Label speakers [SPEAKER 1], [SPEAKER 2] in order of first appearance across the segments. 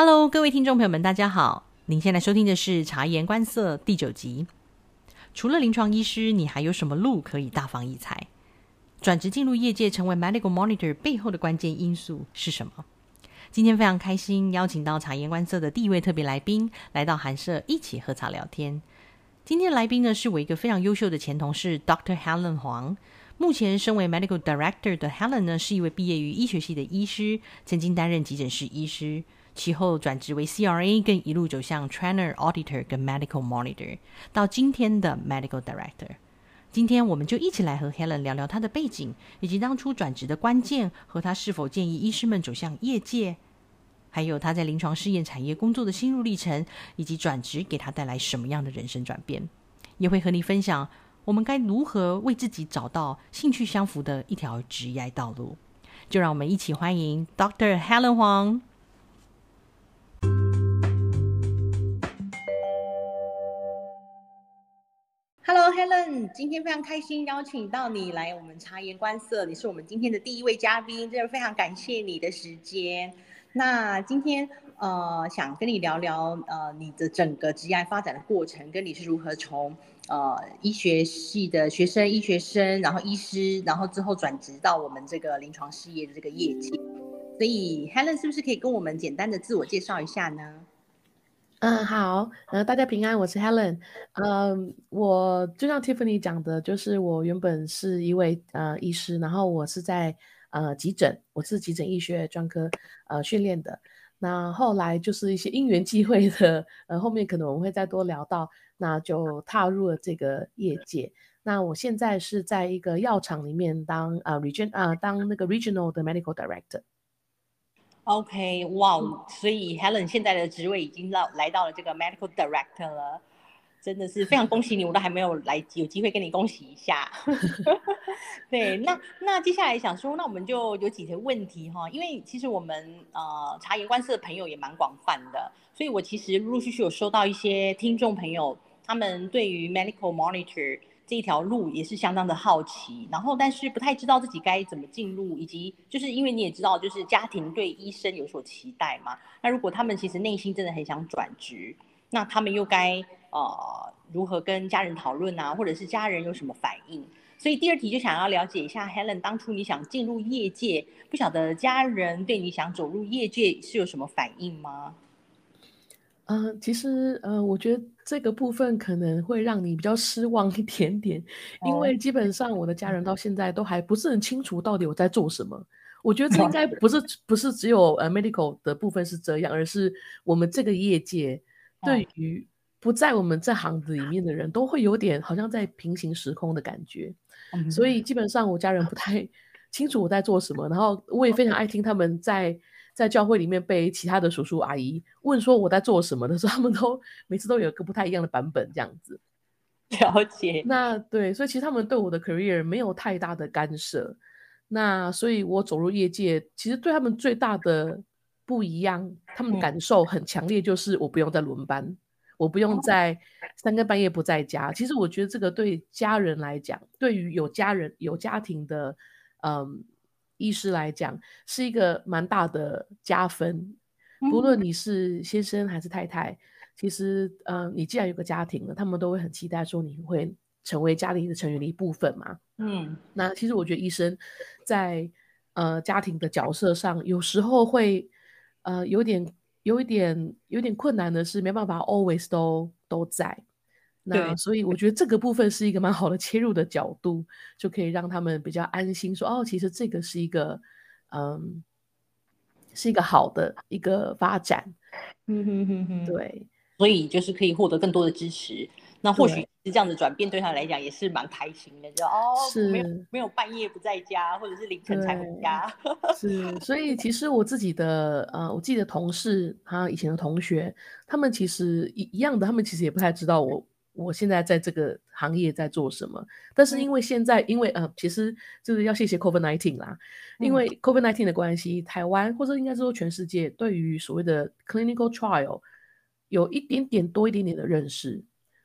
[SPEAKER 1] Hello，各位听众朋友们，大家好。您现在收听的是《察言观色》第九集。除了临床医师，你还有什么路可以大放异彩？转职进入业界，成为 Medical Monitor 背后的关键因素是什么？今天非常开心，邀请到《察言观色》的第一位特别来宾来到寒舍一起喝茶聊天。今天来宾呢，是我一个非常优秀的前同事 Dr. Helen 黄。目前身为 Medical Director 的 Helen 呢，是一位毕业于医学系的医师，曾经担任急诊室医师。其后转职为 CRA，更一路走向 Trainer、Auditor 跟 Medical Monitor，到今天的 Medical Director。今天我们就一起来和 Helen 聊聊她的背景，以及当初转职的关键，和她是否建议医师们走向业界，还有她在临床试验产业工作的心路历程，以及转职给她带来什么样的人生转变。也会和你分享我们该如何为自己找到兴趣相符的一条职业道路。就让我们一起欢迎 Dr. Helen Huang。Hello Helen，今天非常开心邀请到你来我们察言观色，你是我们今天的第一位嘉宾，真的非常感谢你的时间。那今天呃想跟你聊聊呃你的整个职业发展的过程，跟你是如何从呃医学系的学生、医学生，然后医师，然后之后转职到我们这个临床事业的这个业绩。所以 Helen 是不是可以跟我们简单的自我介绍一下呢？
[SPEAKER 2] 嗯，好，呃，大家平安，我是 Helen。嗯，我就像 Tiffany 讲的，就是我原本是一位呃医师，然后我是在呃急诊，我是急诊医学专科呃训练的。那后来就是一些因缘际会的，呃，后面可能我们会再多聊到，那就踏入了这个业界。那我现在是在一个药厂里面当呃 region 啊，当那个 regional 的 medical director。
[SPEAKER 1] OK，哇，所以 Helen 现在的职位已经到来到了这个 Medical Director 了，真的是非常恭喜你，我都还没有来有机会跟你恭喜一下。对，那那接下来想说，那我们就有几个问题哈，因为其实我们呃察言观色的朋友也蛮广泛的，所以我其实陆陆续续有收到一些听众朋友，他们对于 Medical Monitor。这条路也是相当的好奇，然后但是不太知道自己该怎么进入，以及就是因为你也知道，就是家庭对医生有所期待嘛。那如果他们其实内心真的很想转职，那他们又该呃如何跟家人讨论啊，或者是家人有什么反应？所以第二题就想要了解一下，Helen 当初你想进入业界，不晓得家人对你想走入业界是有什么反应吗？
[SPEAKER 2] 嗯，其实呃，我觉得这个部分可能会让你比较失望一点点，因为基本上我的家人到现在都还不是很清楚到底我在做什么。我觉得这应该不是不是只有呃 medical 的部分是这样，而是我们这个业界对于不在我们这行子里面的人都会有点好像在平行时空的感觉。所以基本上我家人不太清楚我在做什么，然后我也非常爱听他们在。在教会里面被其他的叔叔阿姨问说我在做什么的时候，他们都每次都有一个不太一样的版本这样子。
[SPEAKER 1] 了解。
[SPEAKER 2] 那对，所以其实他们对我的 career 没有太大的干涉。那所以我走入业界，其实对他们最大的不一样，他们的感受很强烈，就是我不用再轮班，我不用在三更半夜不在家。其实我觉得这个对家人来讲，对于有家人有家庭的，嗯。医师来讲是一个蛮大的加分，不论你是先生还是太太，其实呃，你既然有个家庭了，他们都会很期待说你会成为家庭的成员的一部分嘛。嗯，那其实我觉得医生在呃家庭的角色上，有时候会呃有点有一点有点困难的是，没办法 always 都都在。那所以我觉得这个部分是一个蛮好的切入的角度，就可以让他们比较安心，说哦，其实这个是一个，嗯，是一个好的一个发展。嗯哼哼哼，对，
[SPEAKER 1] 所以就是可以获得更多的支持。那或许是这样的转变对他来讲也是蛮开心的，就哦，没有没有半夜不在家，或者是凌晨才回家。
[SPEAKER 2] 是，所以其实我自己的呃，我自己的同事，他以前的同学，他们其实一一样的，他们其实也不太知道我。我现在在这个行业在做什么？但是因为现在，因为呃，其实就是要谢谢 COVID nineteen 啦。因为 COVID nineteen 的关系，台湾或者应该说全世界对于所谓的 clinical trial 有一点点多一点点的认识。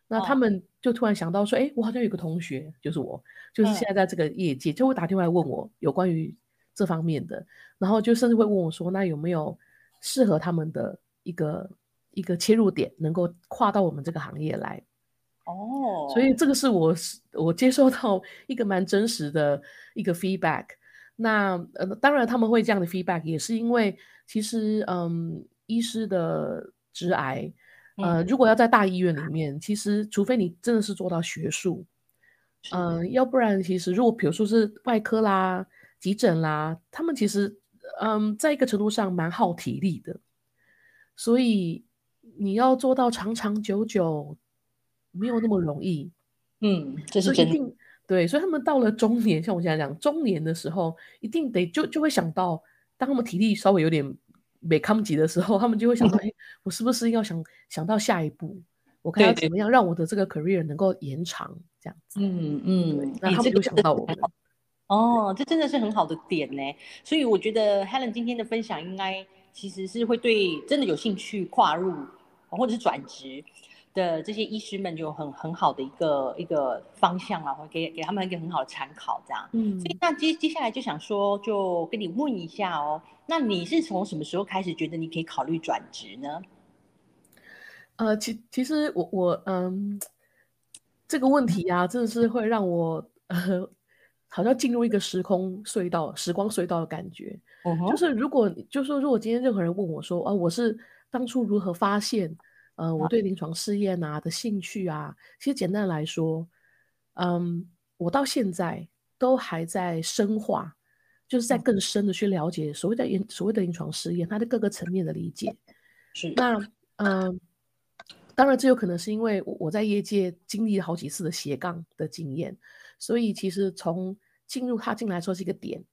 [SPEAKER 2] 那他们就突然想到说，哎，我好像有个同学，就是我，就是现在在这个业界，就会打电话来问我有关于这方面的，然后就甚至会问我说，那有没有适合他们的一个一个切入点，能够跨到我们这个行业来。
[SPEAKER 3] 哦，
[SPEAKER 2] 所以这个是我我接受到一个蛮真实的一个 feedback。那呃，当然他们会这样的 feedback，也是因为其实嗯，医师的直癌，呃，如果要在大医院里面，其实除非你真的是做到学术，嗯，要不然其实如果比如说是外科啦、急诊啦，他们其实嗯，在一个程度上蛮耗体力的，所以你要做到长长久久。没有那么容易，
[SPEAKER 3] 嗯，这是真的。
[SPEAKER 2] 对，所以他们到了中年，像我现在讲中年的时候，一定得就就会想到，当他们体力稍微有点没康及的时候，他们就会想到，哎，我是不是要想想到下一步，我看要怎么样让我的这个 career 能够延长，这样子。
[SPEAKER 3] 嗯嗯，
[SPEAKER 2] 那他们就想到我。
[SPEAKER 3] 哦，这真的是很好的点呢。所以我觉得 Helen 今天的分享，应该其实是会对真的有兴趣跨入或者是转职。的这些医师们就很很好的一个一个方向啊，会给给他们一个很好的参考，这样。嗯，所以那接接下来就想说，就跟你问一下哦，那你是从什么时候开始觉得你可以考虑转职呢？
[SPEAKER 2] 呃，其其实我我嗯，这个问题啊，真的是会让我呃，好像进入一个时空隧道、时光隧道的感觉。就是如果就说如果今天任何人问我说啊，我是当初如何发现？呃，我对临床试验啊的兴趣啊，其实简单来说，嗯，我到现在都还在深化，就是在更深的去了解所谓的临所谓的临床试验它的各个层面的理解。
[SPEAKER 3] 是
[SPEAKER 2] 那嗯，当然这有可能是因为我在业界经历了好几次的斜杠的经验，所以其实从进入它进来说是一个点，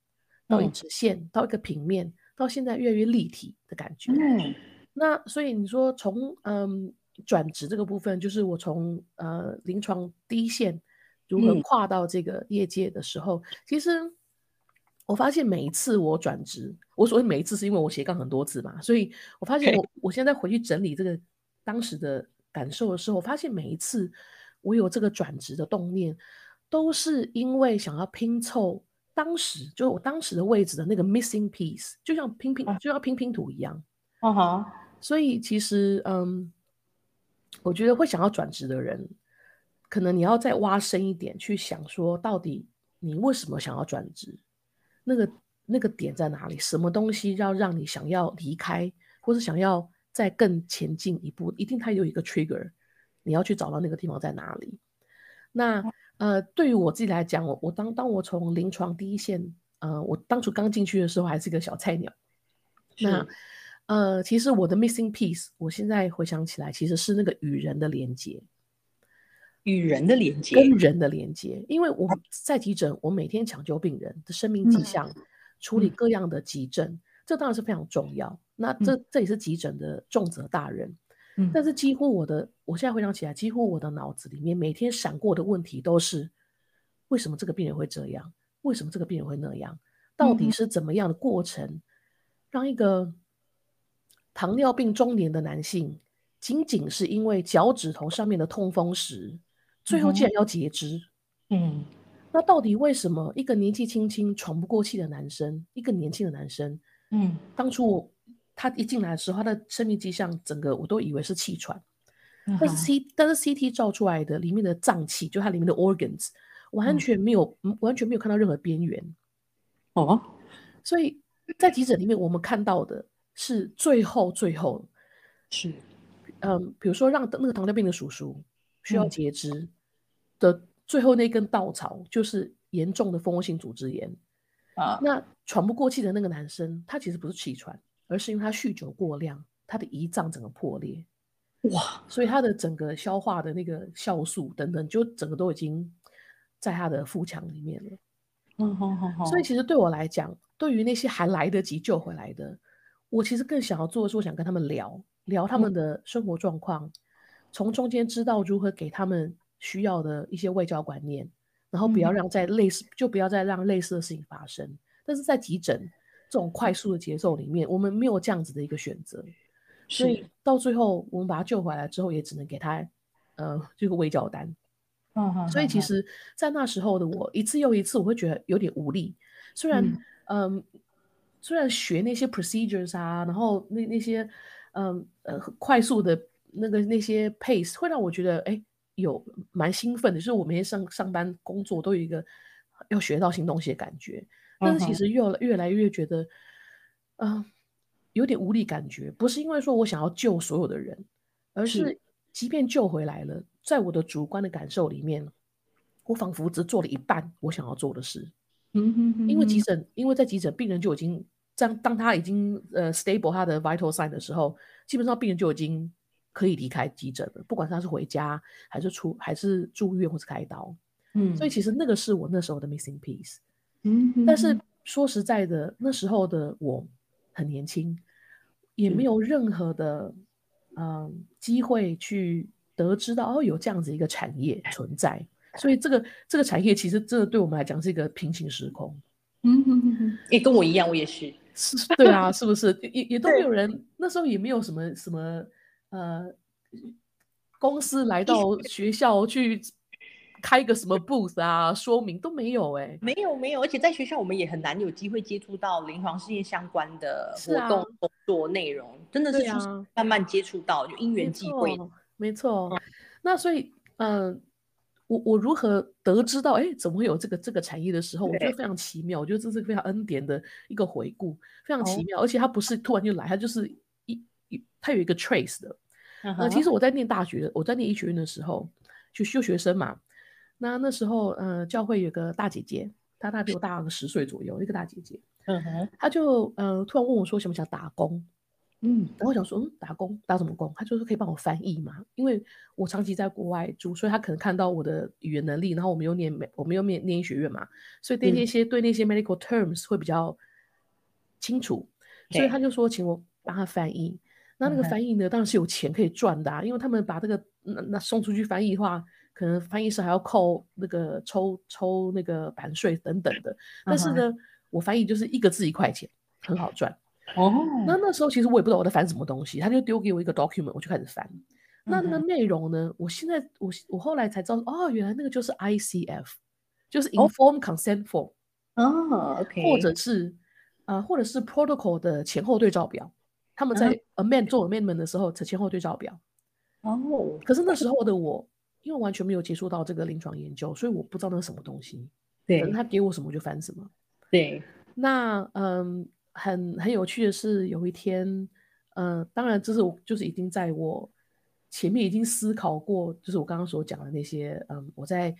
[SPEAKER 2] 到一直线，到一个平面，到现在越来越立体的感觉。嗯。那所以你说从嗯转职这个部分，就是我从呃临床第一线如何跨到这个业界的时候，其实我发现每一次我转职，我所谓每一次是因为我斜杠很多次嘛，所以我发现我我现在回去整理这个当时的感受的时候，我发现每一次我有这个转职的动念，都是因为想要拼凑当时就我当时的位置的那个 missing piece，就像拼拼就像拼拼图一样。
[SPEAKER 3] 嗯哼，
[SPEAKER 2] 所以其实，嗯，我觉得会想要转职的人，可能你要再挖深一点去想，说到底你为什么想要转职？那个那个点在哪里？什么东西要让你想要离开，或是想要再更前进一步？一定它有一个 trigger，你要去找到那个地方在哪里。那呃，对于我自己来讲，我我当当我从临床第一线，呃，我当初刚进去的时候还是个小菜鸟，那。呃，其实我的 missing piece，我现在回想起来，其实是那个与人的连接，
[SPEAKER 3] 与人的连接，
[SPEAKER 2] 跟人的连接。因为我在急诊，我每天抢救病人的生命迹象，处理各样的急症，这当然是非常重要。那这这也是急诊的重责大人。嗯，但是几乎我的，我现在回想起来，几乎我的脑子里面每天闪过的问题都是：为什么这个病人会这样？为什么这个病人会那样？到底是怎么样的过程，让一个糖尿病中年的男性，仅仅是因为脚趾头上面的痛风石，最后竟然要截肢。嗯，那到底为什么一个年纪轻轻喘不过气的男生，一个年轻的男生，嗯，当初他一进来的时候，他的生命迹象整个我都以为是气喘，但是 C 但是 CT 照出来的里面的脏器，就它里面的 organs 完全没有完全没有看到任何边缘。哦，所以在急诊里面我们看到的。是最后最后
[SPEAKER 3] 是，
[SPEAKER 2] 嗯，比如说让那个糖尿病的叔叔需要截肢的最后那根稻草，就是严重的蜂窝性组织炎啊。那喘不过气的那个男生，他其实不是气喘，而是因为他酗酒过量，他的胰脏整个破裂，哇！所以他的整个消化的那个酵素等等，就整个都已经在他的腹腔里面了。嗯好好好。所以其实对我来讲，对于那些还来得及救回来的。我其实更想要做的是，我想跟他们聊聊他们的生活状况，从中间知道如何给他们需要的一些外交观念，然后不要让在类似就不要再让类似的事情发生。但是在急诊这种快速的节奏里面，我们没有这样子的一个选择，所以到最后我们把他救回来之后，也只能给他呃这个卫教单。嗯所以其实，在那时候的我一次又一次，我会觉得有点无力。虽然嗯。虽然学那些 procedures 啊，然后那那些嗯呃快速的那个那些 pace 会让我觉得哎有蛮兴奋的，就是我每天上上班工作都有一个要学到新东西的感觉。但是其实越越来越觉得，嗯、有点无力感觉，不是因为说我想要救所有的人，而
[SPEAKER 3] 是
[SPEAKER 2] 是即便救回来了，在我的主观的感受里面，我仿佛只做了一半我想要做的事。
[SPEAKER 3] 嗯哼
[SPEAKER 2] 因为急诊，因为在急诊，病人就已经当当他已经呃 stable 他的 vital sign 的时候，基本上病人就已经可以离开急诊了，不管他是回家还是出还是住院或是开刀。
[SPEAKER 3] 嗯
[SPEAKER 2] 所以其实那个是我那时候的 missing piece。
[SPEAKER 3] 嗯哼
[SPEAKER 2] 但是说实在的，那时候的我很年轻，也没
[SPEAKER 3] 嗯
[SPEAKER 2] 有任何的嗯机会去得知到哦有这样子一个产业存在，所以这个这个产业其实真的对我们来讲是一个平行时空。
[SPEAKER 3] 嗯哼哼哼，也跟我一样，我也是。
[SPEAKER 2] 是，对啊，是不是？也也都没有人，那时候也没有什么什么呃，公司来到学校去开个什么 booth 啊，说明都没有哎、
[SPEAKER 3] 没有没有，而且在学校我们也很难有机会接触到临床试验相关的活动、工作内容，真的是慢慢接触到，就因缘际会。
[SPEAKER 2] 错，没错。那所以，嗯、我我如何得知到，哎，怎么会有这个这个产业的时候，我觉得非常奇妙。我觉得这是非常恩典的一个回顾，非常奇
[SPEAKER 3] 哦
[SPEAKER 2] 妙。而且它不是突然就来，它就是一一它有一个 trace 的。呃，
[SPEAKER 3] 嗯哼
[SPEAKER 2] 其实我在念大学，我在念医学院的时候，就修学生嘛。那那时候，呃，教会有个大姐姐，她大概比我大个十岁左右，一个大姐姐，
[SPEAKER 3] 嗯哼，
[SPEAKER 2] 她就呃突然问我说想不想打工，
[SPEAKER 3] 嗯
[SPEAKER 2] 然后我想说，嗯，打工打什么工？他就说可以帮我翻译嘛，因为我长期在国外住，所以他可能看到我的语言能力，然后我们又念美，我们又念念医学院嘛，所以对
[SPEAKER 3] 嗯
[SPEAKER 2] 那些、对那些 medical terms 会比较清楚，所以他就说请我帮他翻译。那那个翻译呢，当然是有钱可以赚的、啊，因为他们把这个那那送出去翻译的话，可能翻译师还要扣那个抽抽那个版税等等的。但是
[SPEAKER 3] 嗯
[SPEAKER 2] 呢，我翻译就是一个字一块钱，很好赚。
[SPEAKER 3] 哦，
[SPEAKER 2] 那那时候其实我也不知道我在翻什么东西，他就丢给我一个 document，我就开始翻。那那个内容呢，我现在我我后来才知道，哦，原来那个就是 ICF，就是
[SPEAKER 3] 哦
[SPEAKER 2] Informed Consent Form。
[SPEAKER 3] 哦，OK，
[SPEAKER 2] 或者是呃，或者是 protocol 的前后对照表，他们
[SPEAKER 3] 嗯
[SPEAKER 2] 在 amend 做 amendment 的时候的前后对照表。
[SPEAKER 3] 哦，
[SPEAKER 2] 可是那时候的我，因为完全没有接触到这个临床研究，所以我不知道那是什么东西。可能
[SPEAKER 3] 对
[SPEAKER 2] 他给我什么我就翻什么。
[SPEAKER 3] 对，
[SPEAKER 2] 那嗯，很很有趣的是，有一天，呃，当然这是我就是已经在我前面已经思考过，就是我刚刚所讲的那些，嗯，我在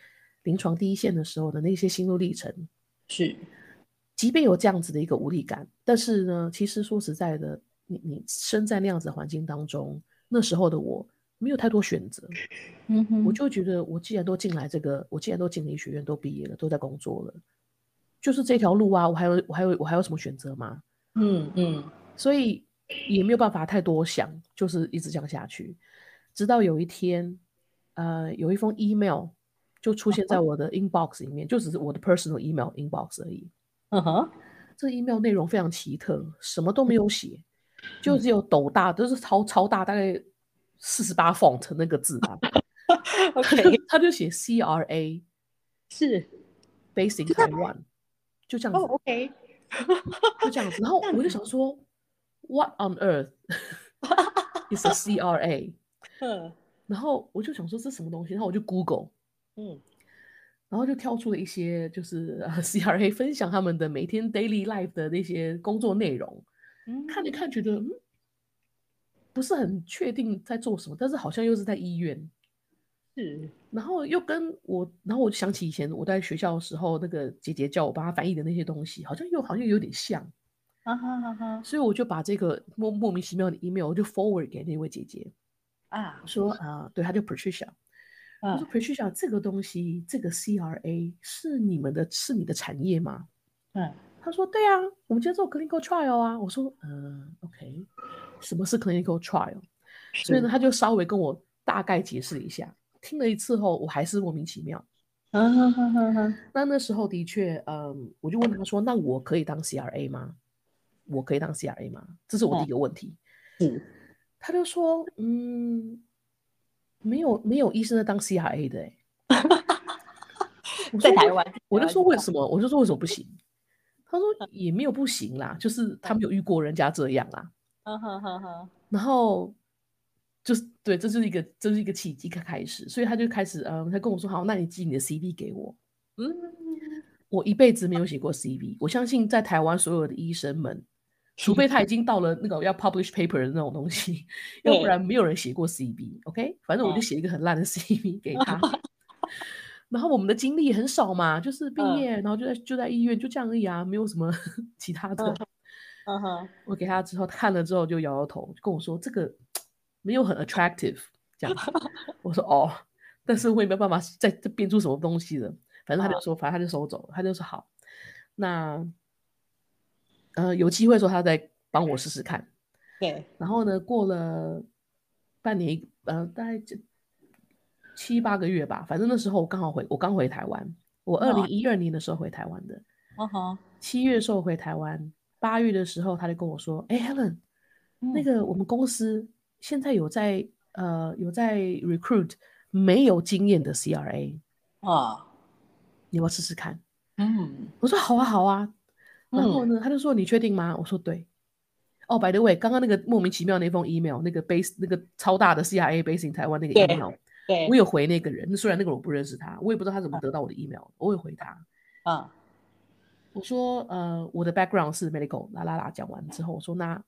[SPEAKER 2] 临床第一线的时候的那些心路历程。
[SPEAKER 3] 是，
[SPEAKER 2] 即便有这样子的一个无力感，但是呢，其实说实在的，你你身在那样子的环境当中，那时候的我没有太多选择，
[SPEAKER 3] 嗯哼，
[SPEAKER 2] 我就觉得我既然都进来这个，我既然都进了医学院，都毕业了，都在工作了，就是这条路啊，我还有我还有我还有什么选择吗？
[SPEAKER 3] 嗯嗯。
[SPEAKER 2] 所以也没有办法太多想，就是一直这样下去，直到有一天，呃，有一封 email 就出现在我的 inbox 里面，就只是我的 personal email inbox 而已。
[SPEAKER 3] 嗯哼，
[SPEAKER 2] 这 email 内容非常奇特，什么都没有写，就只有斗大，都是超超大，大概四十八 font 那个字吧。
[SPEAKER 3] OK，
[SPEAKER 2] 他就写 CRA
[SPEAKER 3] 是
[SPEAKER 2] ，based in Taiwan，就这样
[SPEAKER 3] 哦
[SPEAKER 2] 子
[SPEAKER 3] ，，OK，
[SPEAKER 2] 就这样子。然后 我就想说，What on earth is a CRA？
[SPEAKER 3] 嗯
[SPEAKER 2] 然后我就想说这什么东西，然后我就 Google，
[SPEAKER 3] 嗯
[SPEAKER 2] 然后就跳出了一些就是呃 CRA 分享他们的每天 daily life 的那些工作内容。
[SPEAKER 3] 嗯，
[SPEAKER 2] 看着看，觉得嗯，不是很确定在做什么，但是好像又是在医院，
[SPEAKER 3] 是，
[SPEAKER 2] 然后又跟我，然后我就想起以前我在学校的时候，那个姐姐叫我帮她翻译的那些东西，好像又好像有点像，
[SPEAKER 3] 啊哈哈哈，
[SPEAKER 2] 所以我就把这个莫莫名其妙的 email 我就 forward 给那位姐姐，
[SPEAKER 3] 啊，
[SPEAKER 2] 说啊、对，她叫 Patricia，我说
[SPEAKER 3] 啊
[SPEAKER 2] ，Patricia 这个东西，这个 CRA 是你们的，是你的产业吗？
[SPEAKER 3] 嗯
[SPEAKER 2] 她说：“对啊，我们今天做 clinical trial 啊。”我说：“嗯，OK，什么是 clinical trial？” 所以呢，
[SPEAKER 3] 是，
[SPEAKER 2] 他就稍微跟我大概解释一下。听了一次后，我还是莫名其妙。
[SPEAKER 3] 啊哈哈哈哈，
[SPEAKER 2] 那那时候的确，嗯，我就问他说：“那我可以当 CRA 吗？我可以当 CRA 吗？”这是我第一个问题。
[SPEAKER 3] 是，
[SPEAKER 2] 他就说：“嗯，没有没有医生在当 CRA 的、欸。”
[SPEAKER 3] 在台湾，
[SPEAKER 2] 我就说为什
[SPEAKER 3] 么？
[SPEAKER 2] 我就说为什么不行？他说也没有不行啦，就是他没有遇过人家这样啦。然后就是对，这就是一个这是一个契机开开始，所以他就开始嗯，他跟我说好，那你寄你的 CV 给我。
[SPEAKER 1] 嗯，
[SPEAKER 2] 我一辈子没有写过 CV，我相信在台湾所有的医生们，除非他已经到了那个要 publish paper 的那种东西，要不然没有人写过 CV。OK，反正我就写一个很烂的 CV 给他。然后我们的经历很少嘛，就是毕业，然后就在就在医院就这样而已啊，没有什么 其他的。
[SPEAKER 1] 嗯哼，
[SPEAKER 2] 我给他之后看了之后就摇摇头，就跟我说这个没有很 attractive 这样。我说哦，但是我也没有办法再再编出什么东西了。反正他就说，反正他就收走了，他就说好，那呃有机会说他再帮我试试看。
[SPEAKER 1] 对，
[SPEAKER 2] 然后呢，过了半年，呃，大概就。七八个月吧，反正那时候我刚好回，我刚回台湾。我二零一二年的时候回台湾的。
[SPEAKER 1] 哦哈。
[SPEAKER 2] 七月的时候回台湾，八月的时候他就跟我说：“哎，Helen，那个我们公司现在有在呃有在 recruit 没有经验的 CRA
[SPEAKER 1] 啊，
[SPEAKER 2] 你要试试看。”
[SPEAKER 1] 嗯，
[SPEAKER 2] 我说好啊好啊。然后呢，他就说：“你确定吗？”我说：“对。”哦，by the way，刚刚那个莫名其妙那封 email，那个 base 那个超大的 CRA base in 台湾那个 email 对。我有回那个人，虽然那个我不认识他，我也不知道他怎么得到我的 email。我有回他，
[SPEAKER 1] 啊，
[SPEAKER 2] 我说呃，我的 background 是 medical，啦啦啦，讲完之后，我说那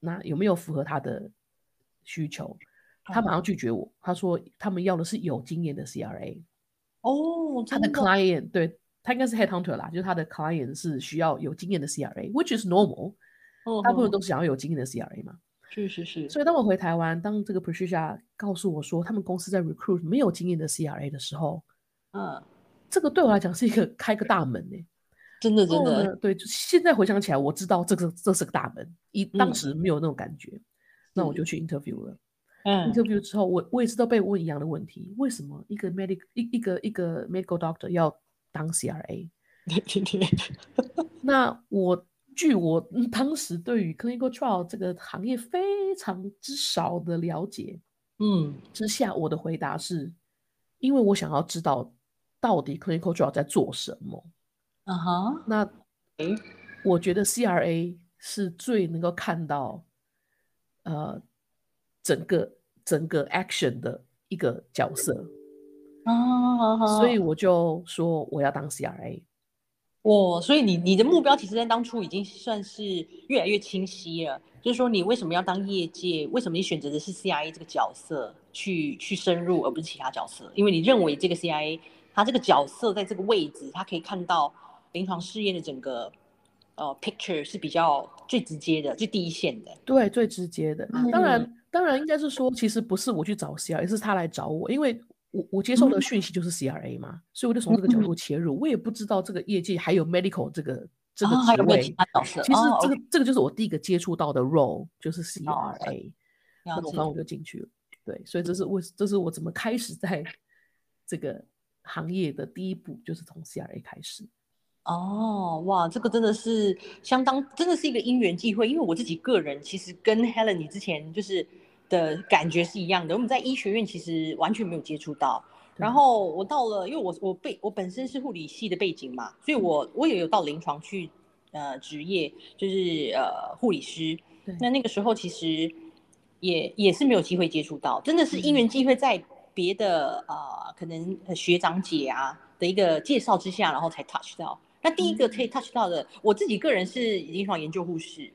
[SPEAKER 2] 那有没有符合他的需求？他马上拒绝我，他说他们要的是有经验的 CRA。
[SPEAKER 1] 哦，
[SPEAKER 2] 他的 client 对他应该是 headhunter 啦，就是他的 client 是需要有经验的 CRA，which is normal。大部分都是想要有经验的 CRA 嘛。
[SPEAKER 1] 是是是，
[SPEAKER 2] 所以当我回台湾，当这个 Patricia 告诉我说他们公司在 recruit 没有经验的 CRA 的时候，
[SPEAKER 1] 嗯，
[SPEAKER 2] 这个对我来讲是一个开个大门呢，
[SPEAKER 1] 真的真的，
[SPEAKER 2] 对，就现在回想起来，我知道这个这是个大门，一当时没有那种感觉，那我就去 interview 了，
[SPEAKER 1] 嗯
[SPEAKER 2] ，interview 之后，我我也是都被问一样的问题，为什么一个 medical 一一个一个 medical doctor 要当 CRA？
[SPEAKER 1] 对对对，
[SPEAKER 2] 那我。据我当时对于 clinical trial 这个行业非常之少的了解，
[SPEAKER 1] 嗯，
[SPEAKER 2] 之下，我的回答是，因为我想要知道到底 clinical trial 在做什么。
[SPEAKER 1] 啊哈，
[SPEAKER 2] 那，我觉得 CRA 是最能够看到，呃，整个整个 action 的一个角色。
[SPEAKER 1] 哦，
[SPEAKER 2] 所以我就说我要当 CRA。
[SPEAKER 1] 哦，所以你你的目标其实在当初已经算是越来越清晰了。就是说，你为什么要当业界？为什么你选择的是 CIA 这个角色去去深入，而不是其他角色？因为你认为这个 CIA 它这个角色在这个位置，它可以看到临床试验的整个呃 picture 是比较最直接的、最第一线的。
[SPEAKER 2] 对，最直接的。当然，当然应该是说，其实不是我去找 CRA，是他来找我，因为。我我接受的讯息就是 CRA 嘛，所以我就从这个角度切入。我也不知道这个业界还有 medical 这个这个职位。其实这个这个就是我第一个接触到的 role，就是 CRA。那我反正我就进去了。对，所以这是我这是我怎么开始在这个行业的第一步，就是从 CRA 开始。
[SPEAKER 1] 哦，哇，这个真的是相当，真的是一个因缘际会。因为我自己个人其实跟 Helen 你之前就是。的感觉是一样的。我们在医学院其实完全没有接触到，然后我到了，因为我我背我本身是护理系的背景嘛，所以我我也有到临床去呃职业，就是呃护理师。那那个时候其实也也是没有机会接触到，真的是因缘机会，在别的呃可能学长姐啊的一个介绍之下，然后才 touch 到。那第一个可以 touch 到的，我自己个人是临床研究护士。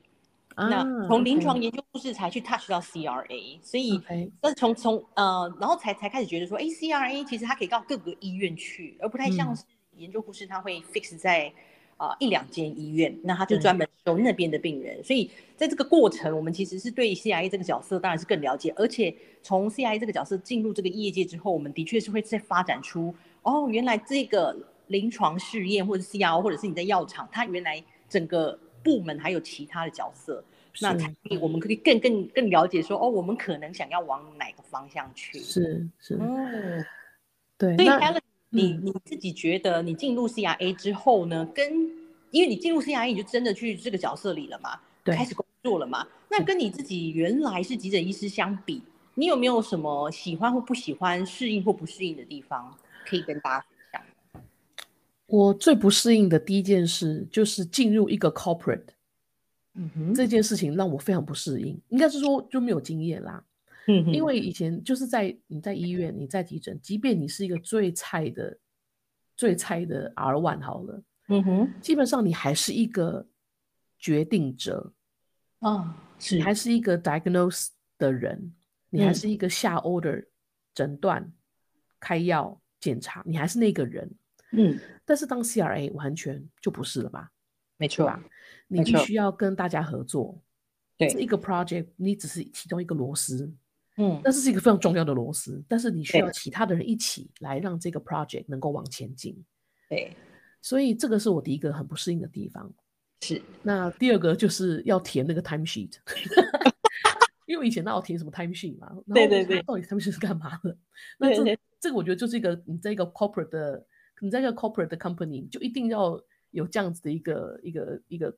[SPEAKER 1] 那从临床研究护士才去 touch 到 CRA，所以但是从从呃，然后才才开始觉得说，哎，CRA 其实它可以到各个医院去，而不太像是研究护士，他会 fix 在啊一两间医院，那他就专门收那边的病人。所以在这个过程，我们其实是对 CRA 这个角色当然是更了解，而且从 CRA 这个角色进入这个业界之后，我们的确是会再发展出哦，原来这个临床试验或者 CRO 或者是你在药厂，它原来整个。部门还有其他的角色，那才可以，我们可以更更更了解说，哦，我们可能想要往哪个方向去？
[SPEAKER 2] 是是，
[SPEAKER 1] 嗯，
[SPEAKER 2] 对。
[SPEAKER 1] 所以 Helen，你你自己觉得，你进入 CRA 之后呢，跟因为你进入 CRA，你就真的去这个角色里了嘛，
[SPEAKER 2] 对，
[SPEAKER 1] 开始工作了嘛？那跟你自己原来是急诊医师相比，你有没有什么喜欢或不喜欢、适应或不适应的地方，可以跟大家？
[SPEAKER 2] 我最不适应的第一件事就是进入一个 corporate，
[SPEAKER 1] 嗯哼，
[SPEAKER 2] 这件事情让我非常不适应，应该是说就没有经验啦。
[SPEAKER 1] 嗯哼
[SPEAKER 2] 因为以前就是在你在医院，你在急诊，即便你是一个最菜的、最菜的 R one 好了，
[SPEAKER 1] 嗯哼
[SPEAKER 2] 基本上你还是一个决定者，
[SPEAKER 1] 啊是
[SPEAKER 2] 你还是一个 diagnose 的人，你还
[SPEAKER 1] 嗯
[SPEAKER 2] 是一个下 order 诊断、开药、检查，你还是那个人。
[SPEAKER 1] 嗯。
[SPEAKER 2] 但是当 CRA 完全就不是了吧？
[SPEAKER 1] 没错
[SPEAKER 2] 吧？你必须要跟大家合作。
[SPEAKER 1] 对。
[SPEAKER 2] 这一个 project 你只是其中一个螺丝，
[SPEAKER 1] 嗯。
[SPEAKER 2] 但是是一个非常重要的螺丝，但是你需要其他的人一起来让这个 project 能够往前进。
[SPEAKER 1] 对。
[SPEAKER 2] 所以这个是我第一个很不适应的地方。
[SPEAKER 1] 是。
[SPEAKER 2] 那第二个就是要填那个 time sheet，因为以前那我填什么 time sheet 嘛，
[SPEAKER 1] 对对对。
[SPEAKER 2] 到底 time sheet 是干嘛的？那这这个我觉得就是一个你在一个 corporate 的，你在一个 corporate 的 company 就一定要有这样子的一个一个一个，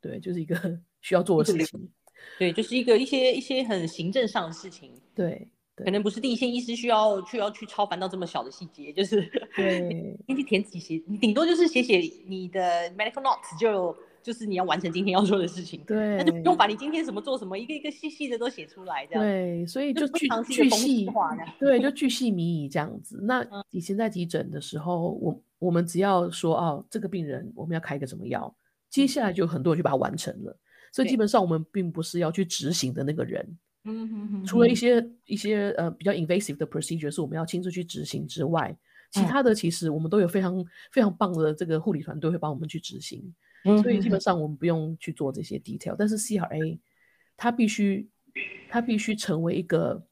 [SPEAKER 2] 对，就是一个 需要做的事情。
[SPEAKER 1] 对，就是一个一些一些很行政上的事情，
[SPEAKER 2] 对
[SPEAKER 1] 可能不是第一线医师需要去要去超凡到这么小的细节，就是
[SPEAKER 2] 对。
[SPEAKER 1] 你去填几写，你顶多就是写写你的 medical notes 就就是你要完成今天要做的事情，
[SPEAKER 2] 对，
[SPEAKER 1] 那就不用把你今天什么做什么一个一个细细的都写出来，这样。
[SPEAKER 2] 对，所以
[SPEAKER 1] 就
[SPEAKER 2] 巨巨细
[SPEAKER 1] 化这样，
[SPEAKER 2] 对，就巨细靡遗这样子。那
[SPEAKER 1] 嗯。
[SPEAKER 2] 以前在急诊的时候，我我们只要说哦，这个病人我们要开个什么药，接下来就很多人就把它完成了。所以基本上我们并不是要去执行的那个人，
[SPEAKER 1] 嗯哼哼。
[SPEAKER 2] 除了一些一些呃比较 invasive 的 procedure 是我们要亲自去执行之外，其
[SPEAKER 1] 嗯。
[SPEAKER 2] 他的其实我们都有非常非常棒的这个护理团队会帮我们去执行。
[SPEAKER 1] 嗯
[SPEAKER 2] 所以基本上我们不用去做这些 detail，但是 CRA 它必须它必须成为一个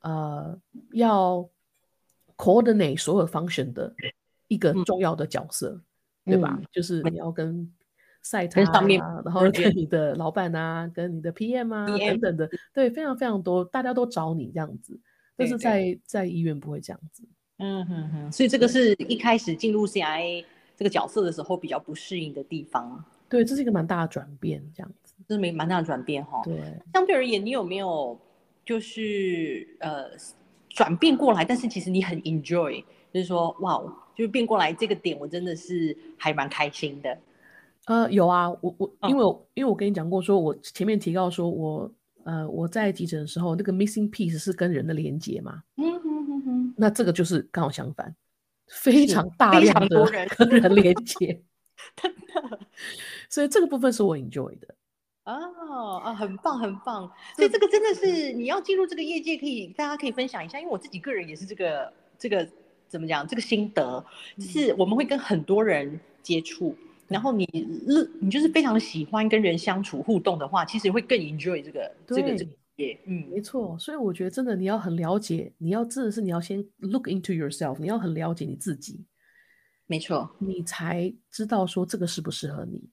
[SPEAKER 2] 呃要 coordinate 所有 function 的一个
[SPEAKER 1] 嗯。
[SPEAKER 2] 重要的角色，对吧？
[SPEAKER 1] 嗯。
[SPEAKER 2] 就是你要跟
[SPEAKER 1] 面
[SPEAKER 2] 啊，然后跟你的老板啊，跟你的 PM 啊等等的，对，非常非常多，大家都找你这样子，但是在在医院不会这样子。
[SPEAKER 1] 嗯哼哼，所以这个是一开始进入 CIA 这个角色的时候比较不适应的地方，
[SPEAKER 2] 对，这是一个蛮大的转变，这样子。
[SPEAKER 1] 这是蛮蛮大的转变哈。
[SPEAKER 2] 对，
[SPEAKER 1] 相对而言，你有没有就是呃转变过来？但是其实你很 enjoy，就是说哇，就是变过来这个点，我真的是还蛮开心的。
[SPEAKER 2] 呃，有啊，我我
[SPEAKER 1] 嗯
[SPEAKER 2] 因为我因为我跟你讲过，说我前面提到说我呃我在急诊的时候，那个 missing piece 是跟人的连接嘛，
[SPEAKER 1] 嗯哼哼哼，
[SPEAKER 2] 那这个就是刚好相反，非常大量的跟人连接，
[SPEAKER 1] 真的
[SPEAKER 2] 所以这个部分是我 enjoy 的。
[SPEAKER 1] 哦啊，很棒很棒。所以这个真的是你要进入这个业界，可以大家可以分享一下，因为我自己个人也是这个这个怎么讲，这个心得，就是我们会跟很多人接触。然后你乐，你就是非常喜欢跟人相处互动的话，其实会更 enjoy 这个这个这个业。嗯，
[SPEAKER 2] 没错，所以我觉得真的你要很了解，你要真的是你要先 look into yourself，你要很了解你自己，
[SPEAKER 1] 没错。
[SPEAKER 2] 你才知道说这个适不适合你。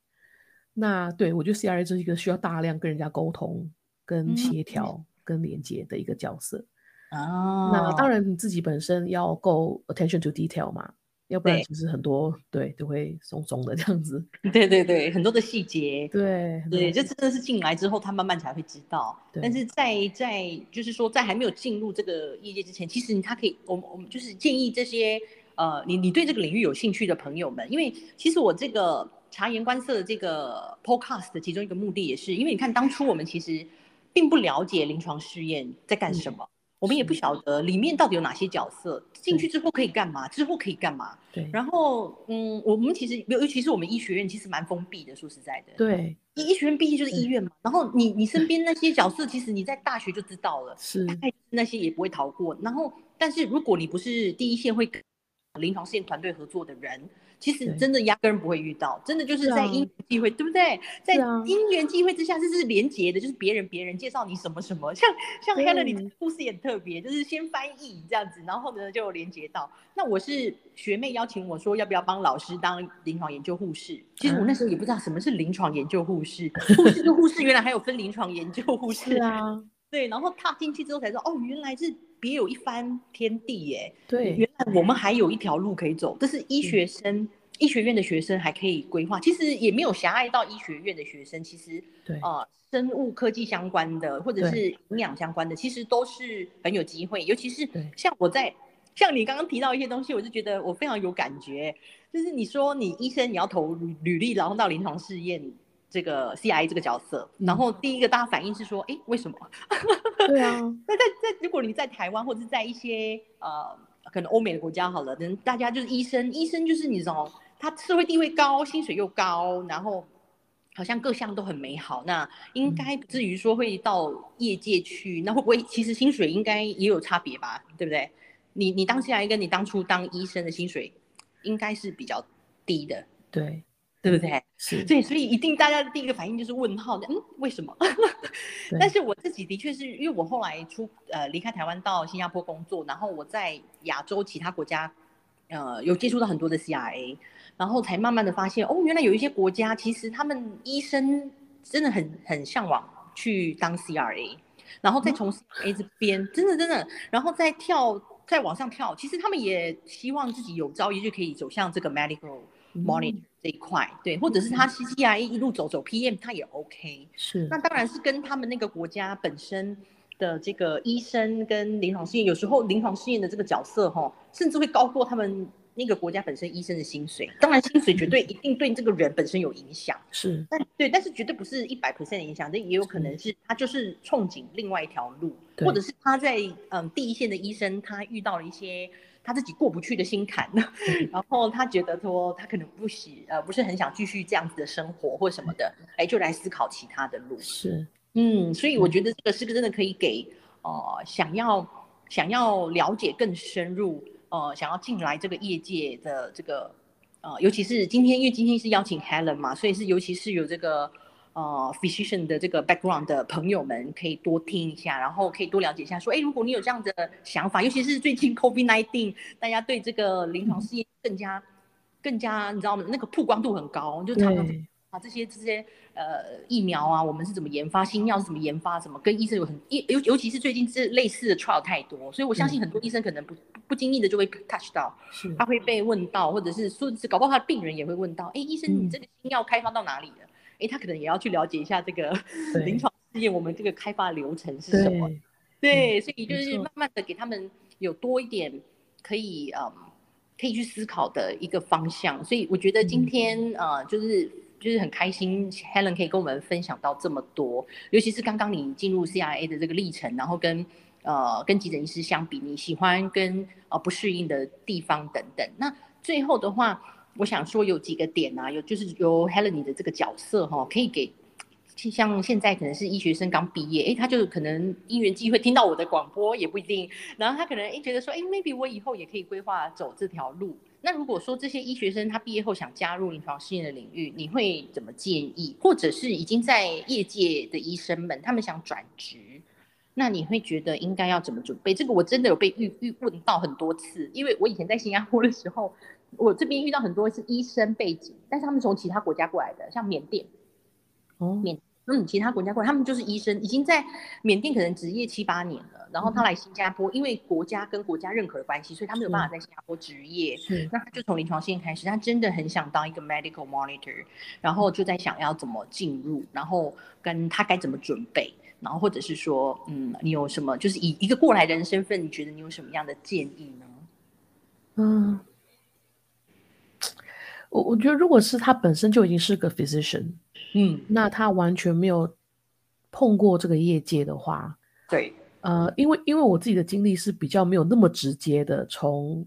[SPEAKER 2] 那对我觉得 CRA 是一个需要大量跟人家沟通、跟
[SPEAKER 1] 嗯
[SPEAKER 2] 协调、跟连接的一个角色。
[SPEAKER 1] 哦，
[SPEAKER 2] 那当然你自己本身要够 attention to detail 嘛，要不然
[SPEAKER 1] 对
[SPEAKER 2] 其实很多对都会松松的这样子。
[SPEAKER 1] 对对对，很多的细节，
[SPEAKER 2] 对
[SPEAKER 1] 对，这真的是进来之后，他慢慢才会知道。
[SPEAKER 2] 对
[SPEAKER 1] 但是在在就是说，在还没有进入这个业界之前，其实他可以，我们我们就是建议这些呃，你你对这个领域有兴趣的朋友们，因为其实我这个察言观色的这个 podcast 的其中一个目的也是，因为你看当初我们其实并不了解临床试验在干什么。我们也不晓得里面到底有哪些角色，进去之后可以干嘛，之后可以干嘛。
[SPEAKER 2] 对
[SPEAKER 1] 然后，嗯，我们其实尤尤其是我们医学院其实蛮封闭的，说实在的。
[SPEAKER 2] 对
[SPEAKER 1] 医医学院毕竟就是医院嘛，然后你你身边那些角色，其实你在大学就知道了，
[SPEAKER 2] 是
[SPEAKER 1] 大概那些也不会逃过。然后，但是如果你不是第一线会跟临床试验团队合作的人，其实
[SPEAKER 2] 对
[SPEAKER 1] 真的压根儿不会遇到，真的就是在因缘际会，对不对？在因缘际会之下，这是连结的，就是别人别人介绍你什么什么，像像 Helen 你的故事也很特别，就是先翻译这样子，然后呢就连接到。那我是学妹邀请我说要不要帮老师当临床研究护士，其实我那时候也不知道什么是临床研究护士，护士跟护士 原来还有分临床研究护士，
[SPEAKER 2] 啊，
[SPEAKER 1] 对，然后踏进去之后才知道，哦，原来是别有一番天地耶。
[SPEAKER 2] 对
[SPEAKER 1] 原来我们还有一条路可以走，这是医学生、医学院的学生还可以规划。其实也没有狭隘到医学院的学生，其实
[SPEAKER 2] 对
[SPEAKER 1] 呃，生物科技相关的或者是营养相关的，其实都是很有机会。尤其是像我在像你刚刚提到一些东西，我就觉得我非常有感觉。就是你说你医生你要投履履历，然后到临床试验，这个 CIA 这个角色，然后第一个大家反应是说，哎，为什么？
[SPEAKER 2] 对啊，
[SPEAKER 1] 那在在如果你在台湾或者是在一些呃可能欧美的国家好了，人大家就是医生，医生就是你知道，他社会地位高，薪水又高，然后好像各项都很美好，那应该不至于说会到业界去，那会不会其实薪水应该也有差别吧？对不对？你你当 CIA 跟你当初当医生的薪水应该是比较低的，
[SPEAKER 2] 对。
[SPEAKER 1] 对不对？
[SPEAKER 2] 是
[SPEAKER 1] 对，所以一定大家的第一个反应就是问号，嗯，为什么？但是我自己的确是因为我后来出呃离开台湾到新加坡工作，然后我在亚洲其他国家呃有接触到很多的 CRA，然后才慢慢的发现哦，原来有一些国家其实他们医生真的很很向往去当 CRA，然后再从 CRA 这边真的真的，然后再跳再往上跳，其实他们也希望自己有朝一日可以走向这个 medical。monitor 这一块，对，或者是他 C C I 一路走走 P M，他也 O K。
[SPEAKER 2] 是，
[SPEAKER 1] 那当然是跟他们那个国家本身的这个医生跟临床试验，有时候临床试验的这个角色哈，甚至会高过他们那个国家本身医生的薪水。当然，薪水绝对一定对这个人本身有影响。
[SPEAKER 2] 是，
[SPEAKER 1] 但对，但是绝对不是一百 percent 的影响，这也有可能是他就是憧憬另外一条路，或者是他在嗯第一线的医生，他遇到了一些。他自己过不去的心坎，然后他觉得说他可能不喜呃不是很想继续这样子的生活或什么的，哎，就来思考其他的路。
[SPEAKER 2] 是，
[SPEAKER 1] 嗯，所以我觉得这个是个真的可以给呃想要想要了解更深入呃想要进来这个业界的这个呃尤其是今天因为今天是邀请 Helen 嘛，所以是尤其是有这个。呃，physician 的这个 background 的朋友们可以多听一下，然后可以多了解一下。说，哎，如果你有这样的想法，尤其是最近 COVID-19，大家对这个临床试验更加、更加，你知道吗？那个曝光度很高，就常常啊这些这些呃疫苗啊，我们是怎么研发，新药是怎么研发，怎么跟医生有很尤尤其是最近这类似的 trial 太多，所以我相信很多医生可能不不经意的就会 touch 到，他会被问到，或者是说是搞不好他的病人也会问到，哎，医生，你这个新药开发到哪里了？哎，他可能也要去了解一下这个 临床试验，我们这个开发流程是什么？对，所以就是慢慢的给他们有多一点可以嗯，可以去思考的一个方向。所以我觉得今天呃，就是就是很开心，Helen 可以跟我们分享到这么多，尤其是刚刚你进入 CIA 的这个历程，然后跟呃跟急诊医师相比，你喜欢跟呃不适应的地方等等。那最后的话。我想说有几个点啊，有就是由 Helen 的这个角色哈，可以给像现在可能是医学生刚毕业，哎，他就可能因缘机会听到我的广播也不一定，然后他可能哎觉得说，哎，maybe 我以后也可以规划走这条路。那如果说这些医学生他毕业后想加入临床试验的领域，你会怎么建议？或者是已经在业界的医生们，他们想转职，那你会觉得应该要怎么准备？这个我真的有被遇遇问到很多次，因为我以前在新加坡的时候。我这边遇到很多是医生背景，但是他们从其他国家过来的，像缅甸，哦，缅，嗯，其他国家过来，他们就是医生，已经在缅甸可能执业七八年了，然后他来新加坡，因为国家跟国家认可的关系，所以他没有办法在新加坡执业，那他就从临床试验开始，他真的很想当一个 medical monitor，然后就在想要怎么进入，然后跟他该怎么准备，然后或者是说，嗯，你有什么，就是以一个过来人身份，你觉得你有什么样的建议呢？嗯。
[SPEAKER 2] 我我觉得，如果是他本身就已经是个 physician，嗯，那他完全没有碰过这个业界的话，
[SPEAKER 1] 对，
[SPEAKER 2] 呃，因为因为我自己的经历是比较没有那么直接的，从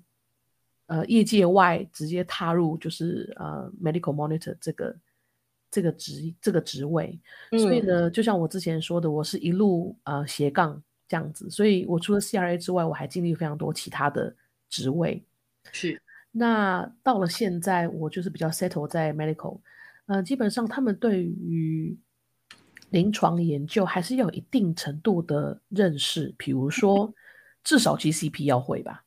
[SPEAKER 2] 呃业界外直接踏入就是呃 medical monitor 这个这个职这个职位，所以呢，就像我之前说的，我是一路呃斜杠这样子，所以我除了 CRA 之外，我还经历非常多其他的职位，
[SPEAKER 1] 是。
[SPEAKER 2] 那到了现在，我就是比较 settle 在 medical，呃，基本上他们对于临床研究还是要有一定程度的认识，比如说 至少 GCP 要会吧，